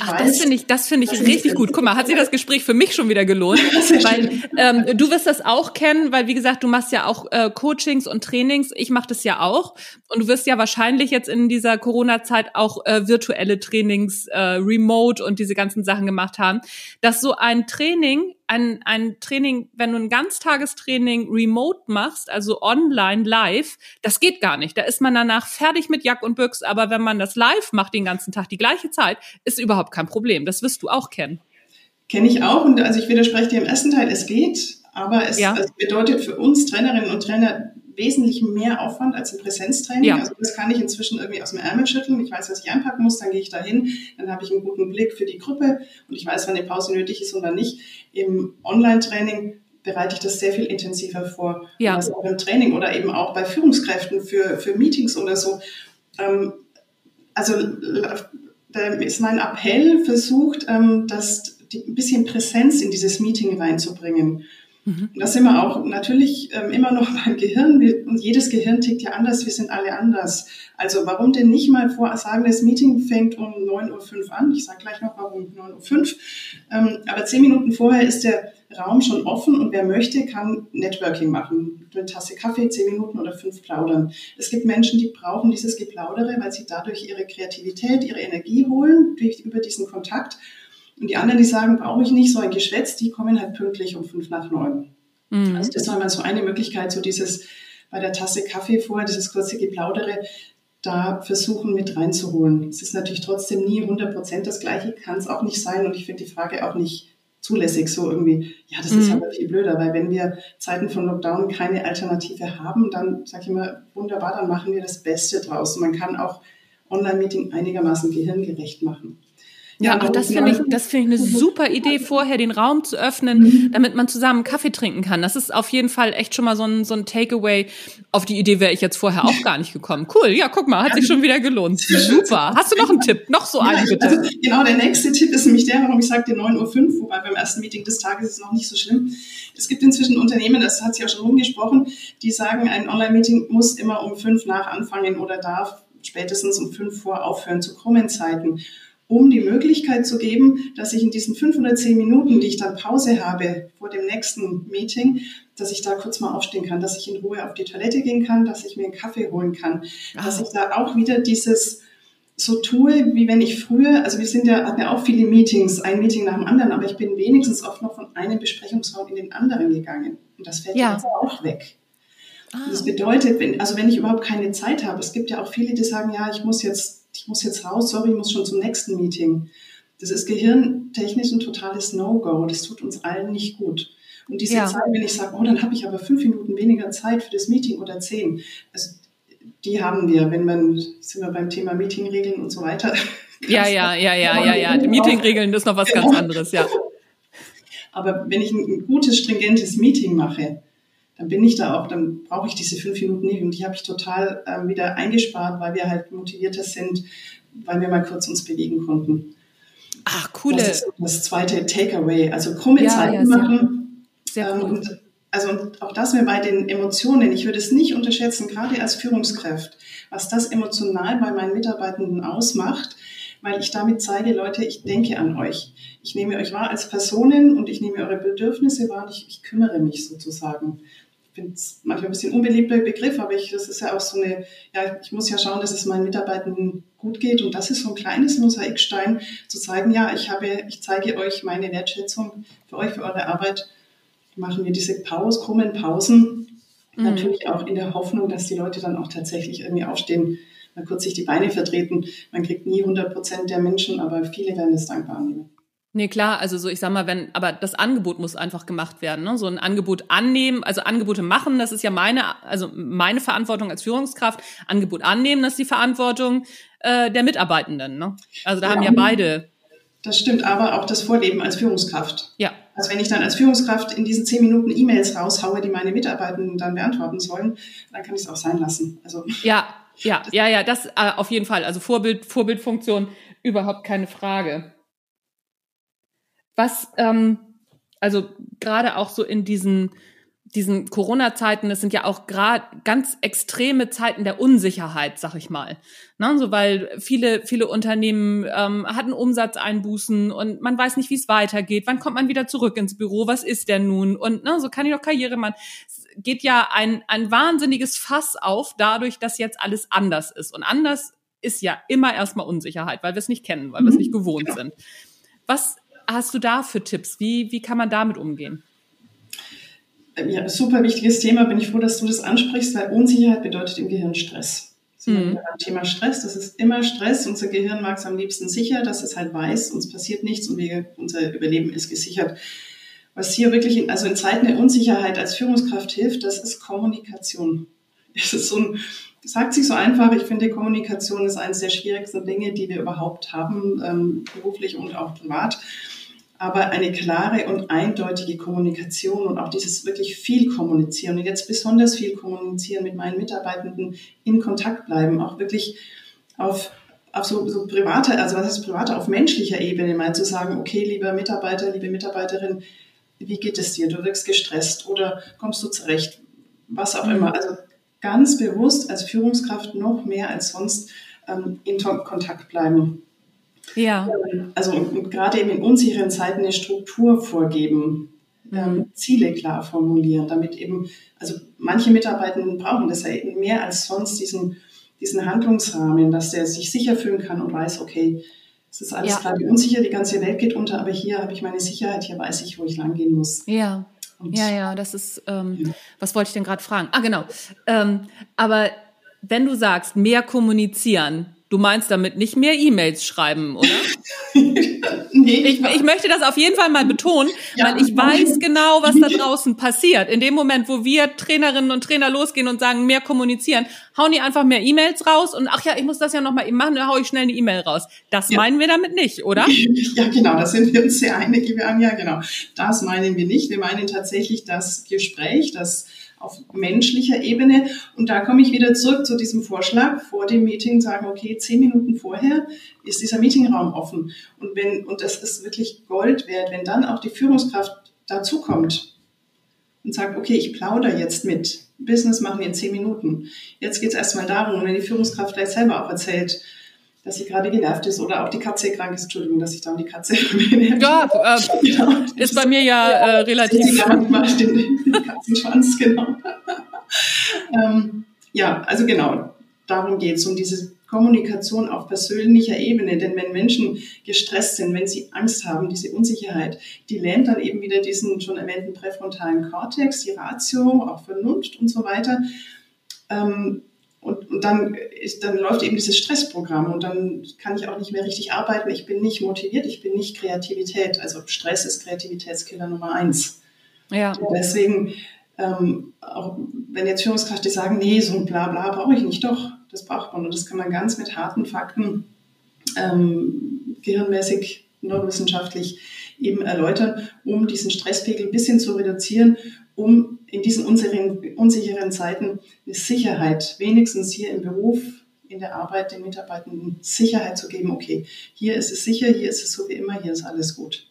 Ach, weiß, das finde ich, das finde ich richtig gut. Guck mal, hat sich das Gespräch für mich schon wieder gelohnt, weil ähm, du wirst das auch kennen, weil wie gesagt, du machst ja auch äh, Coachings und Trainings. Ich mache das ja auch und du wirst ja wahrscheinlich jetzt in dieser Corona-Zeit auch äh, virtuelle Trainings, äh, Remote und diese ganzen Sachen gemacht haben. Dass so ein Training ein, ein Training, wenn du ein Ganztagestraining remote machst, also online, live, das geht gar nicht. Da ist man danach fertig mit Jack und Büchs, aber wenn man das live macht den ganzen Tag, die gleiche Zeit, ist überhaupt kein Problem. Das wirst du auch kennen. Kenne ich auch und also ich widerspreche dir im ersten Teil, es geht, aber es, ja. es bedeutet für uns Trainerinnen und Trainer wesentlich mehr Aufwand als ein Präsenztraining. Ja. Also das kann ich inzwischen irgendwie aus dem Ärmel schütteln. Ich weiß, was ich einpacken muss, dann gehe ich dahin, dann habe ich einen guten Blick für die Gruppe und ich weiß, wann eine Pause nötig ist oder nicht. Im Online-Training bereite ich das sehr viel intensiver vor. Ja. Also auch im Training oder eben auch bei Führungskräften für, für Meetings oder so. Ähm, also da ist mein Appell versucht, ähm, dass die, ein bisschen Präsenz in dieses Meeting reinzubringen. Mhm. Da sind wir auch natürlich ähm, immer noch beim Gehirn. Wir, und jedes Gehirn tickt ja anders. Wir sind alle anders. Also warum denn nicht mal vor sagen, das Meeting fängt um 9.05 Uhr an. Ich sage gleich noch, warum 9.05 Uhr. Ähm, aber zehn Minuten vorher ist der Raum schon offen und wer möchte, kann Networking machen. Eine Tasse Kaffee, zehn Minuten oder fünf plaudern. Es gibt Menschen, die brauchen dieses Geplaudere, weil sie dadurch ihre Kreativität, ihre Energie holen durch, über diesen Kontakt. Und die anderen, die sagen, brauche ich nicht so ein Geschwätz, die kommen halt pünktlich um fünf nach neun. Mhm. Also das war mal so eine Möglichkeit, so dieses bei der Tasse Kaffee vorher, dieses kurze Geplaudere, da versuchen mit reinzuholen. Es ist natürlich trotzdem nie 100 Prozent das Gleiche, kann es auch nicht sein. Und ich finde die Frage auch nicht zulässig, so irgendwie, ja, das mhm. ist aber viel blöder, weil wenn wir Zeiten von Lockdown keine Alternative haben, dann sage ich immer, wunderbar, dann machen wir das Beste draus. Man kann auch Online-Meeting einigermaßen gehirngerecht machen. Ja, auch das finde ich, das finde ich eine super Idee, vorher den Raum zu öffnen, mhm. damit man zusammen Kaffee trinken kann. Das ist auf jeden Fall echt schon mal so ein, so ein Takeaway. Auf die Idee wäre ich jetzt vorher auch gar nicht gekommen. Cool, ja, guck mal, hat sich schon wieder gelohnt. Super. Hast du noch einen Tipp? Noch so einen, bitte. Also, genau, der nächste Tipp ist nämlich der, warum ich sagte 9.05 Uhr, wobei beim ersten Meeting des Tages ist es noch nicht so schlimm. Es gibt inzwischen Unternehmen, das hat sich auch schon rumgesprochen, die sagen, ein Online-Meeting muss immer um fünf nach anfangen oder darf spätestens um fünf vor aufhören zu krummen Zeiten um die Möglichkeit zu geben, dass ich in diesen fünf oder zehn Minuten, die ich dann Pause habe vor dem nächsten Meeting, dass ich da kurz mal aufstehen kann, dass ich in Ruhe auf die Toilette gehen kann, dass ich mir einen Kaffee holen kann, ah. dass ich da auch wieder dieses so tue, wie wenn ich früher, also wir sind ja, hatten ja auch viele Meetings, ein Meeting nach dem anderen, aber ich bin wenigstens oft noch von einem Besprechungsraum in den anderen gegangen. Und das fällt ja. jetzt auch weg. Ah. Das bedeutet, wenn, also wenn ich überhaupt keine Zeit habe, es gibt ja auch viele, die sagen, ja, ich muss jetzt ich muss jetzt raus, sorry, ich muss schon zum nächsten Meeting. Das ist gehirntechnisch ein totales No-Go. Das tut uns allen nicht gut. Und diese ja. Zeit, wenn ich sage, oh, dann habe ich aber fünf Minuten weniger Zeit für das Meeting oder zehn, also die haben wir, wenn man, sind wir beim Thema Meetingregeln und so weiter. Ja, ja, ja, ja, ja, ja. Meetingregeln ist noch was ganz genau. anderes, ja. Aber wenn ich ein gutes, stringentes Meeting mache, dann bin ich da auch, dann brauche ich diese fünf Minuten nicht. Und die habe ich total ähm, wieder eingespart, weil wir halt motivierter sind, weil wir mal kurz uns bewegen konnten. Ach, coole. Das ist das zweite Takeaway. Also krumme ja, Zeiten ja, machen. Sehr ähm, und, also und auch das mir bei den Emotionen, ich würde es nicht unterschätzen, gerade als Führungskraft, was das emotional bei meinen Mitarbeitenden ausmacht, weil ich damit zeige, Leute, ich denke an euch. Ich nehme euch wahr als Personen und ich nehme eure Bedürfnisse wahr und ich, ich kümmere mich sozusagen finde es manchmal ein bisschen unbeliebter Begriff, aber ich, das ist ja auch so eine, ja, ich muss ja schauen, dass es meinen Mitarbeitern gut geht und das ist so ein kleines Mosaikstein, zu zeigen, ja, ich habe, ich zeige euch meine Wertschätzung für euch, für eure Arbeit. Machen wir diese Pause, krummen Pausen, mhm. natürlich auch in der Hoffnung, dass die Leute dann auch tatsächlich irgendwie aufstehen, mal kurz sich die Beine vertreten. Man kriegt nie 100 Prozent der Menschen, aber viele werden es dankbar annehmen. Nee, klar, also so, ich sag mal, wenn, aber das Angebot muss einfach gemacht werden, ne? So ein Angebot annehmen, also Angebote machen, das ist ja meine, also meine Verantwortung als Führungskraft. Angebot annehmen, das ist die Verantwortung äh, der Mitarbeitenden, ne? Also da ja, haben ja beide. Das stimmt, aber auch das Vorleben als Führungskraft. Ja. Also wenn ich dann als Führungskraft in diesen zehn Minuten E-Mails raushaue, die meine Mitarbeitenden dann beantworten sollen, dann kann ich es auch sein lassen. Also. Ja, ja, ja, ja, das äh, auf jeden Fall. Also Vorbild, Vorbildfunktion, überhaupt keine Frage. Was, ähm, also gerade auch so in diesen, diesen Corona-Zeiten, das sind ja auch gerade ganz extreme Zeiten der Unsicherheit, sag ich mal. Ne? So, weil viele, viele Unternehmen ähm, hatten Umsatzeinbußen und man weiß nicht, wie es weitergeht. Wann kommt man wieder zurück ins Büro? Was ist denn nun? Und ne, so kann ich doch Karriere machen. Es geht ja ein, ein wahnsinniges Fass auf, dadurch, dass jetzt alles anders ist. Und anders ist ja immer erstmal Unsicherheit, weil wir es nicht kennen, weil wir es nicht gewohnt sind. Was hast du da für Tipps? Wie, wie kann man damit umgehen? Ja, super wichtiges Thema. Bin ich froh, dass du das ansprichst, weil Unsicherheit bedeutet im Gehirn Stress. Mhm. Thema Stress, das ist immer Stress. Unser Gehirn mag es am liebsten sicher, dass es halt weiß, uns passiert nichts und wir, unser Überleben ist gesichert. Was hier wirklich, in, also in Zeiten der Unsicherheit als Führungskraft hilft, das ist Kommunikation. es ist so ein, sagt sich so einfach, ich finde, Kommunikation ist eines der schwierigsten Dinge, die wir überhaupt haben, ähm, beruflich und auch privat. Aber eine klare und eindeutige Kommunikation und auch dieses wirklich viel kommunizieren und jetzt besonders viel kommunizieren mit meinen Mitarbeitenden in Kontakt bleiben, auch wirklich auf auf so, so private, also was ist private, auf menschlicher Ebene mal zu sagen, okay, lieber Mitarbeiter, liebe Mitarbeiterin, wie geht es dir? Du wirkst gestresst oder kommst du zurecht? Was auch mhm. immer. Also ganz bewusst als Führungskraft noch mehr als sonst ähm, in Kontakt bleiben. Ja. Ähm, also gerade eben in unsicheren Zeiten eine Struktur vorgeben, mhm. ähm, Ziele klar formulieren, damit eben, also manche Mitarbeitenden brauchen das ja eben mehr als sonst diesen, diesen Handlungsrahmen, dass der sich sicher fühlen kann und weiß, okay, es ist alles ja. gerade unsicher, die ganze Welt geht unter, aber hier habe ich meine Sicherheit, hier weiß ich, wo ich lang gehen muss. Ja. Und ja, ja, das ist, ähm, ja. was wollte ich denn gerade fragen? Ah, genau. Ähm, aber wenn du sagst, mehr kommunizieren, Du meinst damit nicht mehr E-Mails schreiben, oder? nee, ich, ich, möchte das auf jeden Fall mal betonen, ja, weil ich weiß genau, was da draußen passiert. In dem Moment, wo wir Trainerinnen und Trainer losgehen und sagen, mehr kommunizieren, hauen die einfach mehr E-Mails raus und ach ja, ich muss das ja nochmal eben machen, dann hau ich schnell eine E-Mail raus. Das ja. meinen wir damit nicht, oder? Ja, genau, da sind wir uns sehr einig, liebe Anja, genau. Das meinen wir nicht. Wir meinen tatsächlich das Gespräch, das auf menschlicher Ebene. Und da komme ich wieder zurück zu diesem Vorschlag, vor dem Meeting sagen, okay, zehn Minuten vorher ist dieser Meetingraum offen. Und wenn, und das ist wirklich Gold wert, wenn dann auch die Führungskraft dazukommt und sagt, okay, ich plaudere jetzt mit. Business machen wir in zehn Minuten. Jetzt geht es erstmal darum, wenn die Führungskraft vielleicht selber auch erzählt, dass sie gerade genervt ist oder auch die Katze krank ist. Entschuldigung, dass ich da um die Katze erwähne. Ja, äh, genau. ist bei mir ja, ja äh, relativ. Sie manchmal den, den Katzenschwanz, genau. ähm, ja, also genau, darum geht es, um diese Kommunikation auf persönlicher Ebene. Denn wenn Menschen gestresst sind, wenn sie Angst haben, diese Unsicherheit, die lähmt dann eben wieder diesen schon erwähnten präfrontalen Kortex, die Ratio, auch Vernunft und so weiter. Ähm, und, und dann, ist, dann läuft eben dieses Stressprogramm und dann kann ich auch nicht mehr richtig arbeiten. Ich bin nicht motiviert, ich bin nicht Kreativität. Also Stress ist Kreativitätskiller Nummer eins. Ja. Und deswegen, ähm, auch wenn jetzt Führungskräfte sagen, nee, so ein Blabla brauche ich nicht, doch, das braucht man. Und das kann man ganz mit harten Fakten ähm, gehirnmäßig, neurowissenschaftlich eben erläutern, um diesen Stresspegel ein bisschen zu reduzieren, um in diesen unsicheren, unsicheren Zeiten eine Sicherheit, wenigstens hier im Beruf, in der Arbeit den Mitarbeitenden Sicherheit zu geben, okay, hier ist es sicher, hier ist es so wie immer, hier ist alles gut.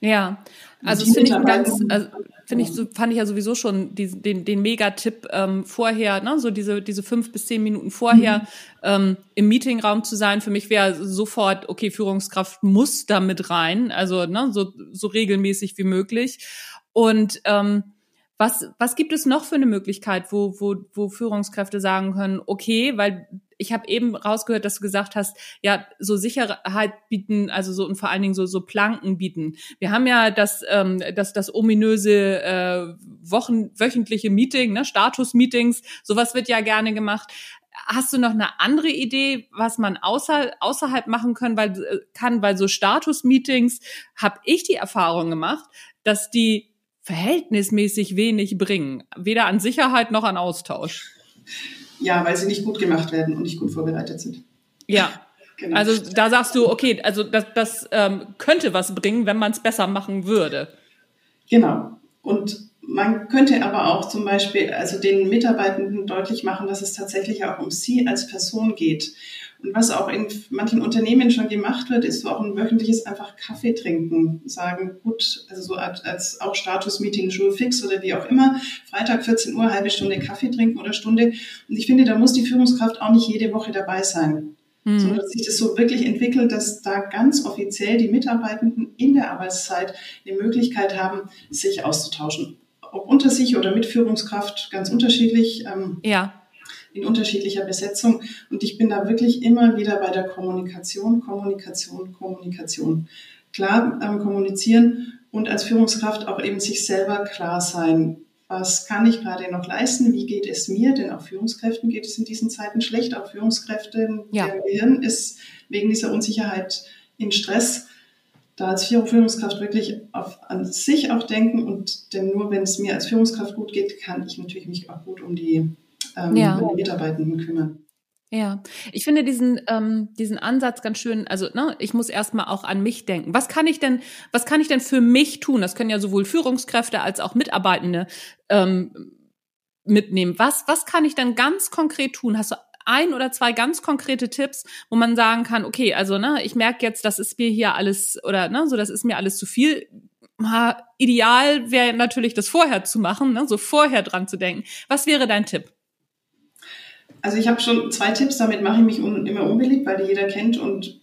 Ja, also das finde ich ganz, also finde ich, so, fand ich ja sowieso schon die, den, den Megatipp ähm, vorher, ne, so diese, diese fünf bis zehn Minuten vorher mhm. ähm, im Meetingraum zu sein. Für mich wäre sofort, okay, Führungskraft muss da mit rein, also ne, so, so regelmäßig wie möglich. Und ähm, was, was gibt es noch für eine Möglichkeit, wo, wo, wo Führungskräfte sagen können, okay, weil ich habe eben rausgehört, dass du gesagt hast, ja, so Sicherheit bieten, also so und vor allen Dingen so so Planken bieten. Wir haben ja das ähm, das das ominöse äh, Wochen wöchentliche Meeting, ne, Status-Meetings, sowas wird ja gerne gemacht. Hast du noch eine andere Idee, was man außer, außerhalb machen können, weil äh, kann, weil so Status-Meetings habe ich die Erfahrung gemacht, dass die verhältnismäßig wenig bringen, weder an Sicherheit noch an Austausch. Ja, weil sie nicht gut gemacht werden und nicht gut vorbereitet sind. Ja. Genau. Also da sagst du, okay, also das, das ähm, könnte was bringen, wenn man es besser machen würde. Genau. Und man könnte aber auch zum Beispiel also den Mitarbeitenden deutlich machen, dass es tatsächlich auch um sie als Person geht. Und was auch in manchen Unternehmen schon gemacht wird, ist so auch ein wöchentliches einfach Kaffee trinken. Sagen, gut, also so als, als auch Status-Meeting, Jour fix oder wie auch immer, Freitag 14 Uhr, halbe Stunde Kaffee trinken oder Stunde. Und ich finde, da muss die Führungskraft auch nicht jede Woche dabei sein. Mhm. Sondern dass sich das so wirklich entwickelt, dass da ganz offiziell die Mitarbeitenden in der Arbeitszeit die Möglichkeit haben, sich auszutauschen. Ob unter sich oder mit Führungskraft, ganz unterschiedlich. Ähm, ja in unterschiedlicher Besetzung. Und ich bin da wirklich immer wieder bei der Kommunikation, Kommunikation, Kommunikation. Klar ähm, kommunizieren und als Führungskraft auch eben sich selber klar sein. Was kann ich gerade noch leisten? Wie geht es mir? Denn auch Führungskräften geht es in diesen Zeiten schlecht. Auch Führungskräfte, ja. der Gehirn ist wegen dieser Unsicherheit in Stress da als Führungskraft wirklich auf, an sich auch denken und denn nur wenn es mir als Führungskraft gut geht, kann ich natürlich mich auch gut um die ähm, ja. Mitarbeitenden kümmern. Ja, ich finde diesen ähm, diesen Ansatz ganz schön. Also ne, ich muss erstmal auch an mich denken. Was kann ich denn was kann ich denn für mich tun? Das können ja sowohl Führungskräfte als auch Mitarbeitende ähm, mitnehmen. Was was kann ich denn ganz konkret tun? Hast du ein oder zwei ganz konkrete Tipps, wo man sagen kann, okay, also ne, ich merke jetzt, das ist mir hier alles oder ne, so das ist mir alles zu viel. Ha, ideal wäre natürlich das vorher zu machen, ne, so vorher dran zu denken. Was wäre dein Tipp? Also ich habe schon zwei Tipps, damit mache ich mich un immer unbeliebt, weil die jeder kennt und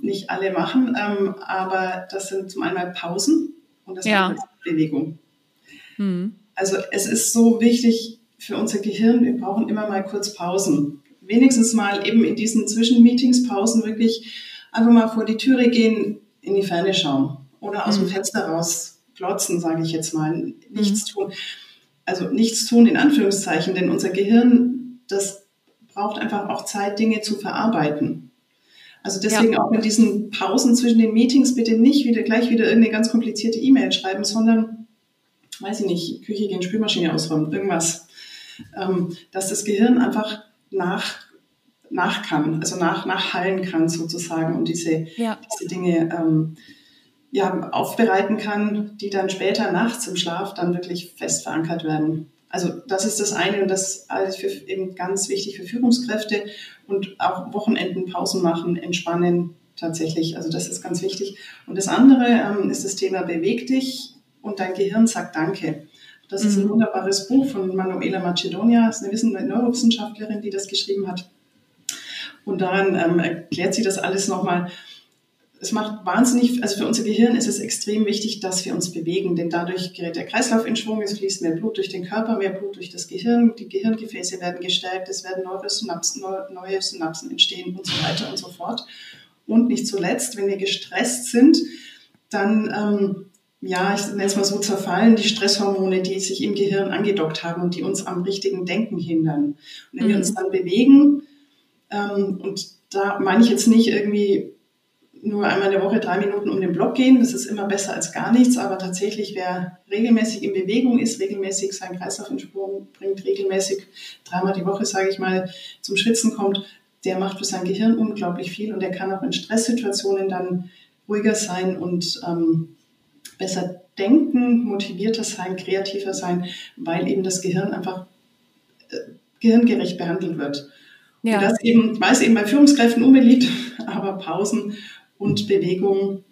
nicht alle machen. Ähm, aber das sind zum einen Pausen und das ja. ist Bewegung. Hm. Also es ist so wichtig für unser Gehirn, wir brauchen immer mal kurz Pausen. Wenigstens mal eben in diesen Zwischenmeetings, Pausen wirklich einfach mal vor die Türe gehen, in die Ferne schauen oder aus hm. dem Fenster raus glotzen, sage ich jetzt mal, nichts hm. tun. Also nichts tun in Anführungszeichen, denn unser Gehirn, das braucht einfach auch Zeit, Dinge zu verarbeiten. Also deswegen ja. auch mit diesen Pausen zwischen den Meetings bitte nicht wieder gleich wieder irgendeine ganz komplizierte E-Mail schreiben, sondern, weiß ich nicht, Küche gehen, Spülmaschine ausräumen, irgendwas. Ähm, dass das Gehirn einfach nach, nach kann, also nach, nachhallen kann sozusagen und diese, ja. diese Dinge ähm, ja, aufbereiten kann, die dann später nachts im Schlaf dann wirklich fest verankert werden. Also das ist das eine und das ist eben ganz wichtig für Führungskräfte und auch Wochenenden Pausen machen, entspannen tatsächlich. Also das ist ganz wichtig. Und das andere ähm, ist das Thema beweg dich und dein Gehirn sagt Danke. Das mhm. ist ein mhm. wunderbares Buch von Manuela Macedonia, das ist eine Neurowissenschaftlerin, die das geschrieben hat. Und daran ähm, erklärt sie das alles nochmal es macht wahnsinnig, also für unser Gehirn ist es extrem wichtig, dass wir uns bewegen, denn dadurch gerät der Kreislauf in Schwung, es fließt mehr Blut durch den Körper, mehr Blut durch das Gehirn, die Gehirngefäße werden gestärkt, es werden neue Synapsen, neue Synapsen entstehen und so weiter und so fort. Und nicht zuletzt, wenn wir gestresst sind, dann, ähm, ja, ich nenne es mal so, zerfallen die Stresshormone, die sich im Gehirn angedockt haben und die uns am richtigen Denken hindern. Und wenn mhm. wir uns dann bewegen, ähm, und da meine ich jetzt nicht irgendwie nur einmal in der Woche drei Minuten um den Block gehen. Das ist immer besser als gar nichts. Aber tatsächlich, wer regelmäßig in Bewegung ist, regelmäßig seinen Kreislauf in Sprung bringt, regelmäßig dreimal die Woche, sage ich mal, zum Schwitzen kommt, der macht für sein Gehirn unglaublich viel und der kann auch in Stresssituationen dann ruhiger sein und ähm, besser denken, motivierter sein, kreativer sein, weil eben das Gehirn einfach äh, gehirngerecht behandelt wird. Ja. Und das eben, weiß eben bei Führungskräften unbeliebt, aber Pausen und Bewegung.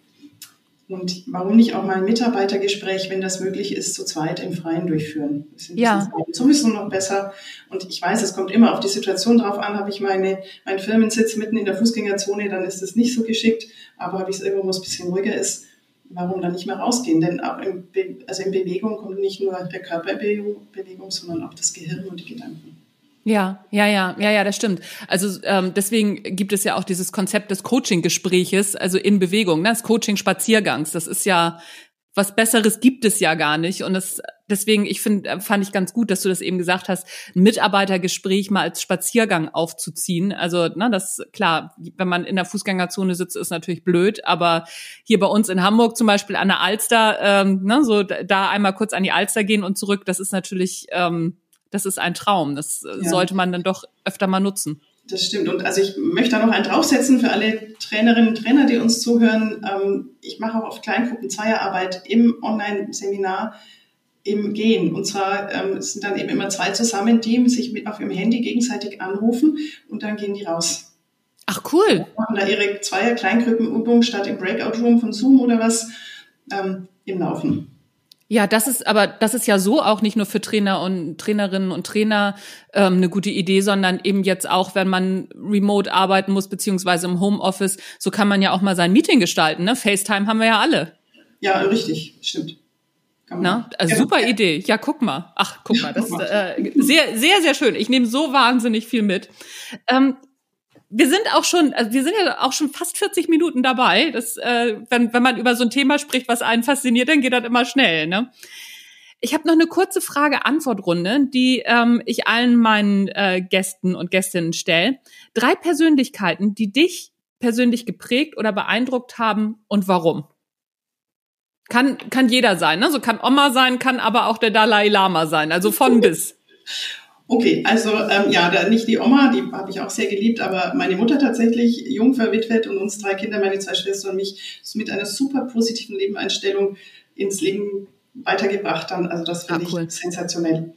Und warum nicht auch mal ein Mitarbeitergespräch, wenn das möglich ist, zu zweit im Freien durchführen? Das ist ja. sowieso noch besser. Und ich weiß, es kommt immer auf die Situation drauf an. Habe ich meine, meinen Firmensitz mitten in der Fußgängerzone, dann ist es nicht so geschickt. Aber habe ich es irgendwo, wo es ein bisschen ruhiger ist, warum dann nicht mehr rausgehen? Denn auch in, Be also in Bewegung kommt nicht nur der Körper in Bewegung, sondern auch das Gehirn und die Gedanken. Ja, ja, ja, ja, ja, das stimmt. Also ähm, deswegen gibt es ja auch dieses Konzept des Coaching-Gespräches, also in Bewegung, ne? das Coaching-Spaziergangs. Das ist ja was Besseres gibt es ja gar nicht. Und das, deswegen, ich finde, äh, fand ich ganz gut, dass du das eben gesagt hast, ein Mitarbeitergespräch mal als Spaziergang aufzuziehen. Also, ne, das klar, wenn man in der Fußgängerzone sitzt, ist natürlich blöd, aber hier bei uns in Hamburg zum Beispiel an der Alster, ähm, ne, so da einmal kurz an die Alster gehen und zurück, das ist natürlich ähm, das ist ein Traum. Das äh, ja. sollte man dann doch öfter mal nutzen. Das stimmt. Und also ich möchte da noch einen draufsetzen für alle Trainerinnen und Trainer, die uns zuhören. Ähm, ich mache auch oft Kleingruppen Zweierarbeit im Online-Seminar im Gehen. Und zwar ähm, sind dann eben immer zwei zusammen, die sich mit auf ihrem Handy gegenseitig anrufen und dann gehen die raus. Ach cool. Machen da ihre Zweier Kleingruppenübungen statt im Breakout Room von Zoom oder was ähm, im Laufen. Ja, das ist aber das ist ja so auch nicht nur für Trainer und Trainerinnen und Trainer ähm, eine gute Idee, sondern eben jetzt auch, wenn man remote arbeiten muss beziehungsweise im Homeoffice, so kann man ja auch mal sein Meeting gestalten. Ne? FaceTime haben wir ja alle. Ja, richtig, stimmt. Na, also super Idee. Ja, guck mal. Ach, guck mal, das ist äh, sehr, sehr, sehr schön. Ich nehme so wahnsinnig viel mit. Ähm, wir sind auch schon, also wir sind ja auch schon fast 40 Minuten dabei. Das, äh, wenn, wenn man über so ein Thema spricht, was einen fasziniert, dann geht das immer schnell. Ne? Ich habe noch eine kurze Frage-Antwort-Runde, die ähm, ich allen meinen äh, Gästen und Gästinnen stelle. Drei Persönlichkeiten, die dich persönlich geprägt oder beeindruckt haben und warum? Kann, kann jeder sein, ne? So kann Oma sein, kann aber auch der Dalai Lama sein, also von bis. Okay, also ähm, ja, da nicht die Oma, die habe ich auch sehr geliebt, aber meine Mutter tatsächlich jung verwitwet und uns drei Kinder, meine zwei Schwestern und mich mit einer super positiven Lebeneinstellung ins Leben weitergebracht haben. Also das finde ah, cool. ich sensationell.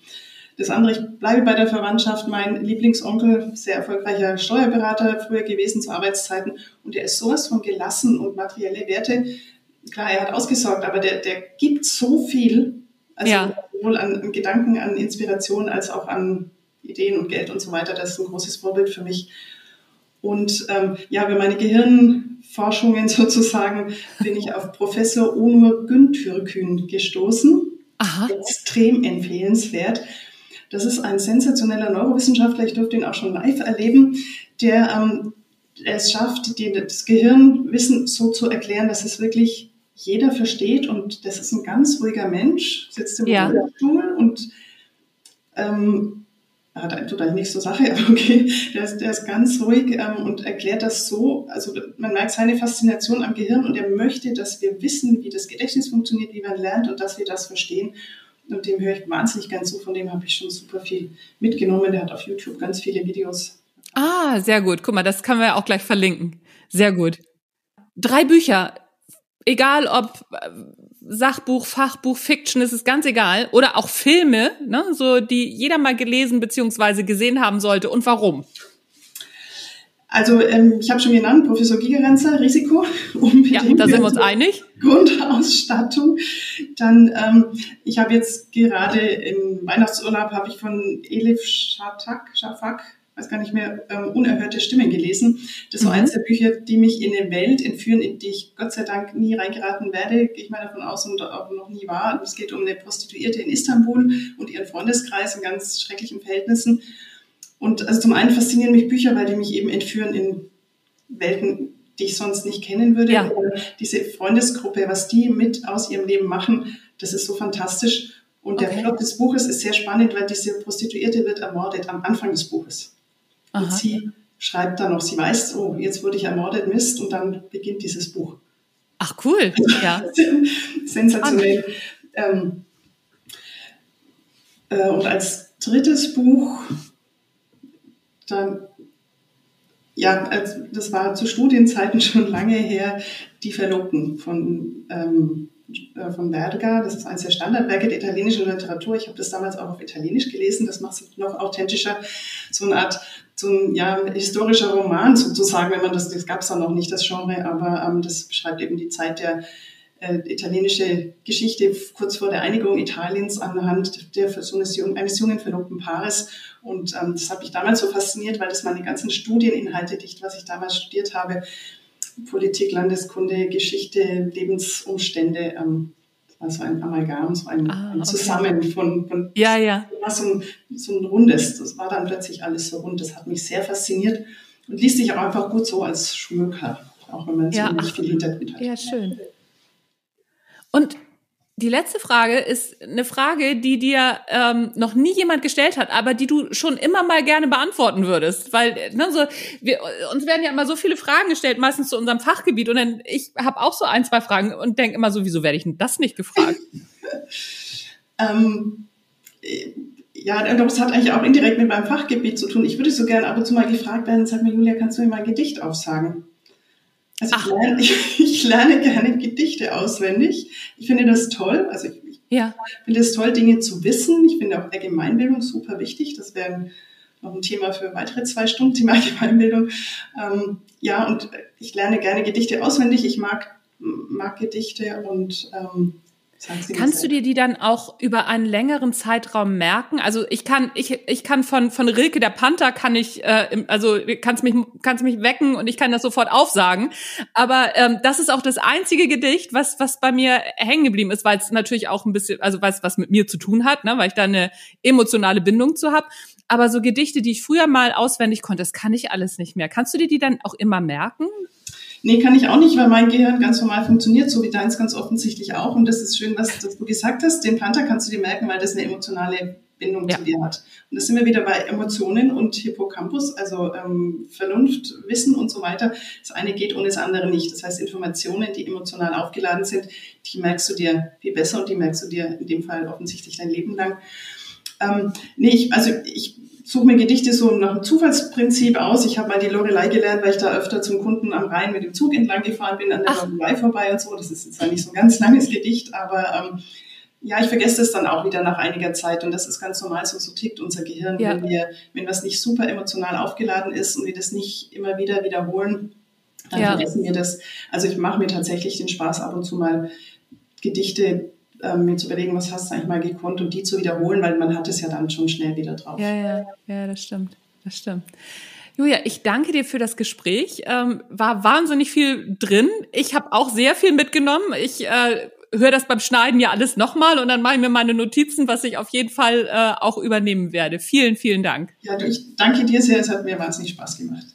Das andere, ich bleibe bei der Verwandtschaft. Mein Lieblingsonkel, sehr erfolgreicher Steuerberater, früher gewesen zu Arbeitszeiten. Und der ist sowas von gelassen und materielle Werte. Klar, er hat ausgesorgt, aber der, der gibt so viel. Also ja. Sowohl an, an Gedanken, an Inspiration als auch an Ideen und Geld und so weiter. Das ist ein großes Vorbild für mich. Und ähm, ja, über meine Gehirnforschungen sozusagen bin ich auf Professor Onur Güntürkün gestoßen. Aha. Extrem empfehlenswert. Das ist ein sensationeller Neurowissenschaftler, ich durfte ihn auch schon live erleben, der ähm, es schafft, die, das Gehirnwissen so zu erklären, dass es wirklich jeder versteht. Und das ist ein ganz ruhiger Mensch, sitzt im ja. Stuhl und ähm, hat tut eigentlich nichts zur Sache, aber okay, der ist, der ist ganz ruhig ähm, und erklärt das so, also man merkt seine Faszination am Gehirn und er möchte, dass wir wissen, wie das Gedächtnis funktioniert, wie man lernt und dass wir das verstehen. Und dem höre ich wahnsinnig gern zu, von dem habe ich schon super viel mitgenommen. Der hat auf YouTube ganz viele Videos. Ah, sehr gut. Guck mal, das können wir auch gleich verlinken. Sehr gut. Drei Bücher, egal ob äh, Sachbuch, Fachbuch, Fiction, ist es ganz egal. Oder auch Filme, ne, so die jeder mal gelesen bzw. gesehen haben sollte und warum. Also ähm, ich habe schon genannt, Professor Gigerenzer, Risiko. Unbedingt. Ja, da sind wir uns einig. Grundausstattung. Dann, ähm, ich habe jetzt gerade im Weihnachtsurlaub habe ich von Elif Shafak, Shafak weiß gar nicht mehr, ähm, unerhörte Stimmen gelesen. Das war mhm. eines der Bücher, die mich in eine Welt entführen, in die ich Gott sei Dank nie reingeraten werde, gehe ich mal davon aus und auch noch nie war. Es geht um eine Prostituierte in Istanbul und ihren Freundeskreis in ganz schrecklichen Verhältnissen. Und also zum einen faszinieren mich Bücher, weil die mich eben entführen in Welten, die ich sonst nicht kennen würde. Ja. Diese Freundesgruppe, was die mit aus ihrem Leben machen, das ist so fantastisch. Und der Plot des Buches ist sehr spannend, weil diese Prostituierte wird ermordet am Anfang des Buches. Und sie schreibt dann noch, sie weiß, oh, jetzt wurde ich ermordet, Mist, und dann beginnt dieses Buch. Ach cool, ja. Sensationell. Ähm, äh, und als drittes Buch, dann, ja, als, das war zu Studienzeiten schon lange her, Die Verlobten von ähm, äh, von Verga. Das ist eines der Standardwerke der italienischen Literatur. Ich habe das damals auch auf Italienisch gelesen. Das macht es noch authentischer. So eine Art, ein ja, historischer Roman sozusagen, wenn man das, das gab es da noch nicht, das Genre, aber ähm, das beschreibt eben die Zeit der äh, italienische Geschichte kurz vor der Einigung Italiens anhand der, so eines, jungen verlobten Paares. Und ähm, das hat mich damals so fasziniert, weil das meine ganzen Studieninhalte, die, was ich damals studiert habe, Politik, Landeskunde, Geschichte, Lebensumstände. Ähm, also ein Amalgam, so ein, ah, ein Zusammen okay. von, von ja, ja. So, ein, so ein rundes. Das war dann plötzlich alles so rund. Das hat mich sehr fasziniert und liest sich auch einfach gut so als Schmöker, auch wenn man ja, so nicht viel Hintergrund hat. Ja, schön. Und die letzte Frage ist eine Frage, die dir ähm, noch nie jemand gestellt hat, aber die du schon immer mal gerne beantworten würdest, weil ne, so wir, uns werden ja immer so viele Fragen gestellt, meistens zu unserem Fachgebiet, und dann ich habe auch so ein zwei Fragen und denke immer so, wieso werde ich denn das nicht gefragt? ähm, ja, das hat eigentlich auch indirekt mit meinem Fachgebiet zu tun. Ich würde so gerne ab und zu mal gefragt werden, sag mir Julia, kannst du mir mal ein Gedicht aufsagen? Also ich lerne, ich, ich lerne, gerne Gedichte auswendig. Ich finde das toll. Also ich, ich ja. finde es toll, Dinge zu wissen. Ich finde auch Allgemeinbildung super wichtig. Das wäre noch ein Thema für weitere zwei Stunden, Thema Allgemeinbildung. Ähm, ja, und ich lerne gerne Gedichte auswendig. Ich mag, mag Gedichte und ähm, Kannst du dir die dann auch über einen längeren Zeitraum merken? Also ich kann, ich, ich kann von, von Rilke der Panther kann ich, äh, also kannst mich, kannst mich wecken und ich kann das sofort aufsagen. Aber ähm, das ist auch das einzige Gedicht, was, was bei mir hängen geblieben ist, weil es natürlich auch ein bisschen, also es was mit mir zu tun hat, ne, weil ich da eine emotionale Bindung zu habe. Aber so Gedichte, die ich früher mal auswendig konnte, das kann ich alles nicht mehr. Kannst du dir die dann auch immer merken? Nee, kann ich auch nicht, weil mein Gehirn ganz normal funktioniert, so wie deins ganz offensichtlich auch. Und das ist schön, was, was du gesagt hast. Den Panther kannst du dir merken, weil das eine emotionale Bindung ja. zu dir hat. Und das sind wir wieder bei Emotionen und Hippocampus, also ähm, Vernunft, Wissen und so weiter. Das eine geht ohne das andere nicht. Das heißt, Informationen, die emotional aufgeladen sind, die merkst du dir viel besser und die merkst du dir in dem Fall offensichtlich dein Leben lang. Ähm, nee, ich, also ich suche mir Gedichte so nach dem Zufallsprinzip aus. Ich habe mal die Lorelei gelernt, weil ich da öfter zum Kunden am Rhein mit dem Zug entlang gefahren bin, an der Ach. Lorelei vorbei und so. Das ist jetzt zwar nicht so ein ganz langes Gedicht, aber ähm, ja, ich vergesse das dann auch wieder nach einiger Zeit und das ist ganz normal, so, so tickt unser Gehirn, ja. wenn wir, wenn was nicht super emotional aufgeladen ist und wir das nicht immer wieder wiederholen, dann ja. vergessen wir das. Also ich mache mir tatsächlich den Spaß ab und zu mal Gedichte ähm, mir zu überlegen, was hast du eigentlich mal gekonnt und die zu wiederholen, weil man hat es ja dann schon schnell wieder drauf. Ja, ja, ja, das stimmt, das stimmt. Julia, ich danke dir für das Gespräch. Ähm, war wahnsinnig viel drin. Ich habe auch sehr viel mitgenommen. Ich äh, höre das beim Schneiden ja alles nochmal und dann mache ich mir meine Notizen, was ich auf jeden Fall äh, auch übernehmen werde. Vielen, vielen Dank. Ja, ich danke dir sehr. Es hat mir wahnsinnig Spaß gemacht.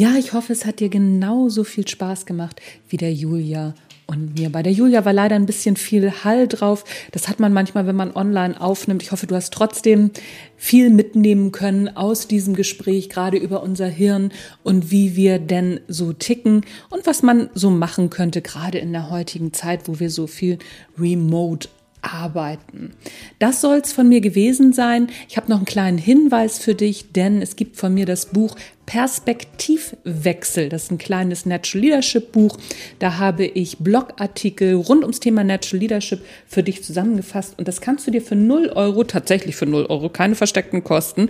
Ja, ich hoffe, es hat dir genauso viel Spaß gemacht wie der Julia und mir. Bei der Julia war leider ein bisschen viel Hall drauf. Das hat man manchmal, wenn man online aufnimmt. Ich hoffe, du hast trotzdem viel mitnehmen können aus diesem Gespräch, gerade über unser Hirn und wie wir denn so ticken und was man so machen könnte, gerade in der heutigen Zeit, wo wir so viel remote arbeiten. Das soll's von mir gewesen sein. Ich habe noch einen kleinen Hinweis für dich, denn es gibt von mir das Buch Perspektivwechsel. Das ist ein kleines Natural Leadership Buch. Da habe ich Blogartikel rund ums Thema Natural Leadership für dich zusammengefasst und das kannst du dir für 0 Euro, tatsächlich für 0 Euro, keine versteckten Kosten,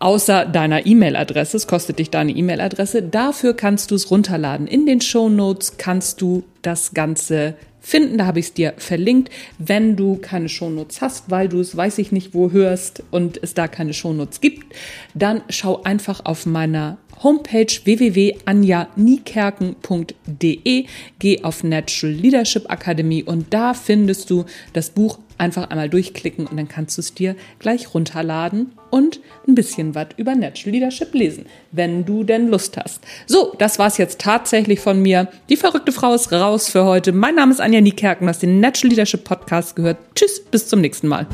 außer deiner E-Mail-Adresse. Es kostet dich deine E-Mail-Adresse. Dafür kannst du es runterladen. In den Show Notes kannst du das Ganze finden. Da habe ich es dir verlinkt. Wenn du keine Shownotes hast, weil du es weiß ich nicht wo hörst und es da keine Shownotes gibt, dann schau einfach auf meiner Homepage www.anjaniekerken.de, geh auf Natural Leadership Academy und da findest du das Buch einfach einmal durchklicken und dann kannst du es dir gleich runterladen und ein bisschen was über Natural Leadership lesen, wenn du denn Lust hast. So, das war's jetzt tatsächlich von mir. Die verrückte Frau ist raus für heute. Mein Name ist Anja Niekerken, du hast den Natural Leadership Podcast gehört. Tschüss, bis zum nächsten Mal.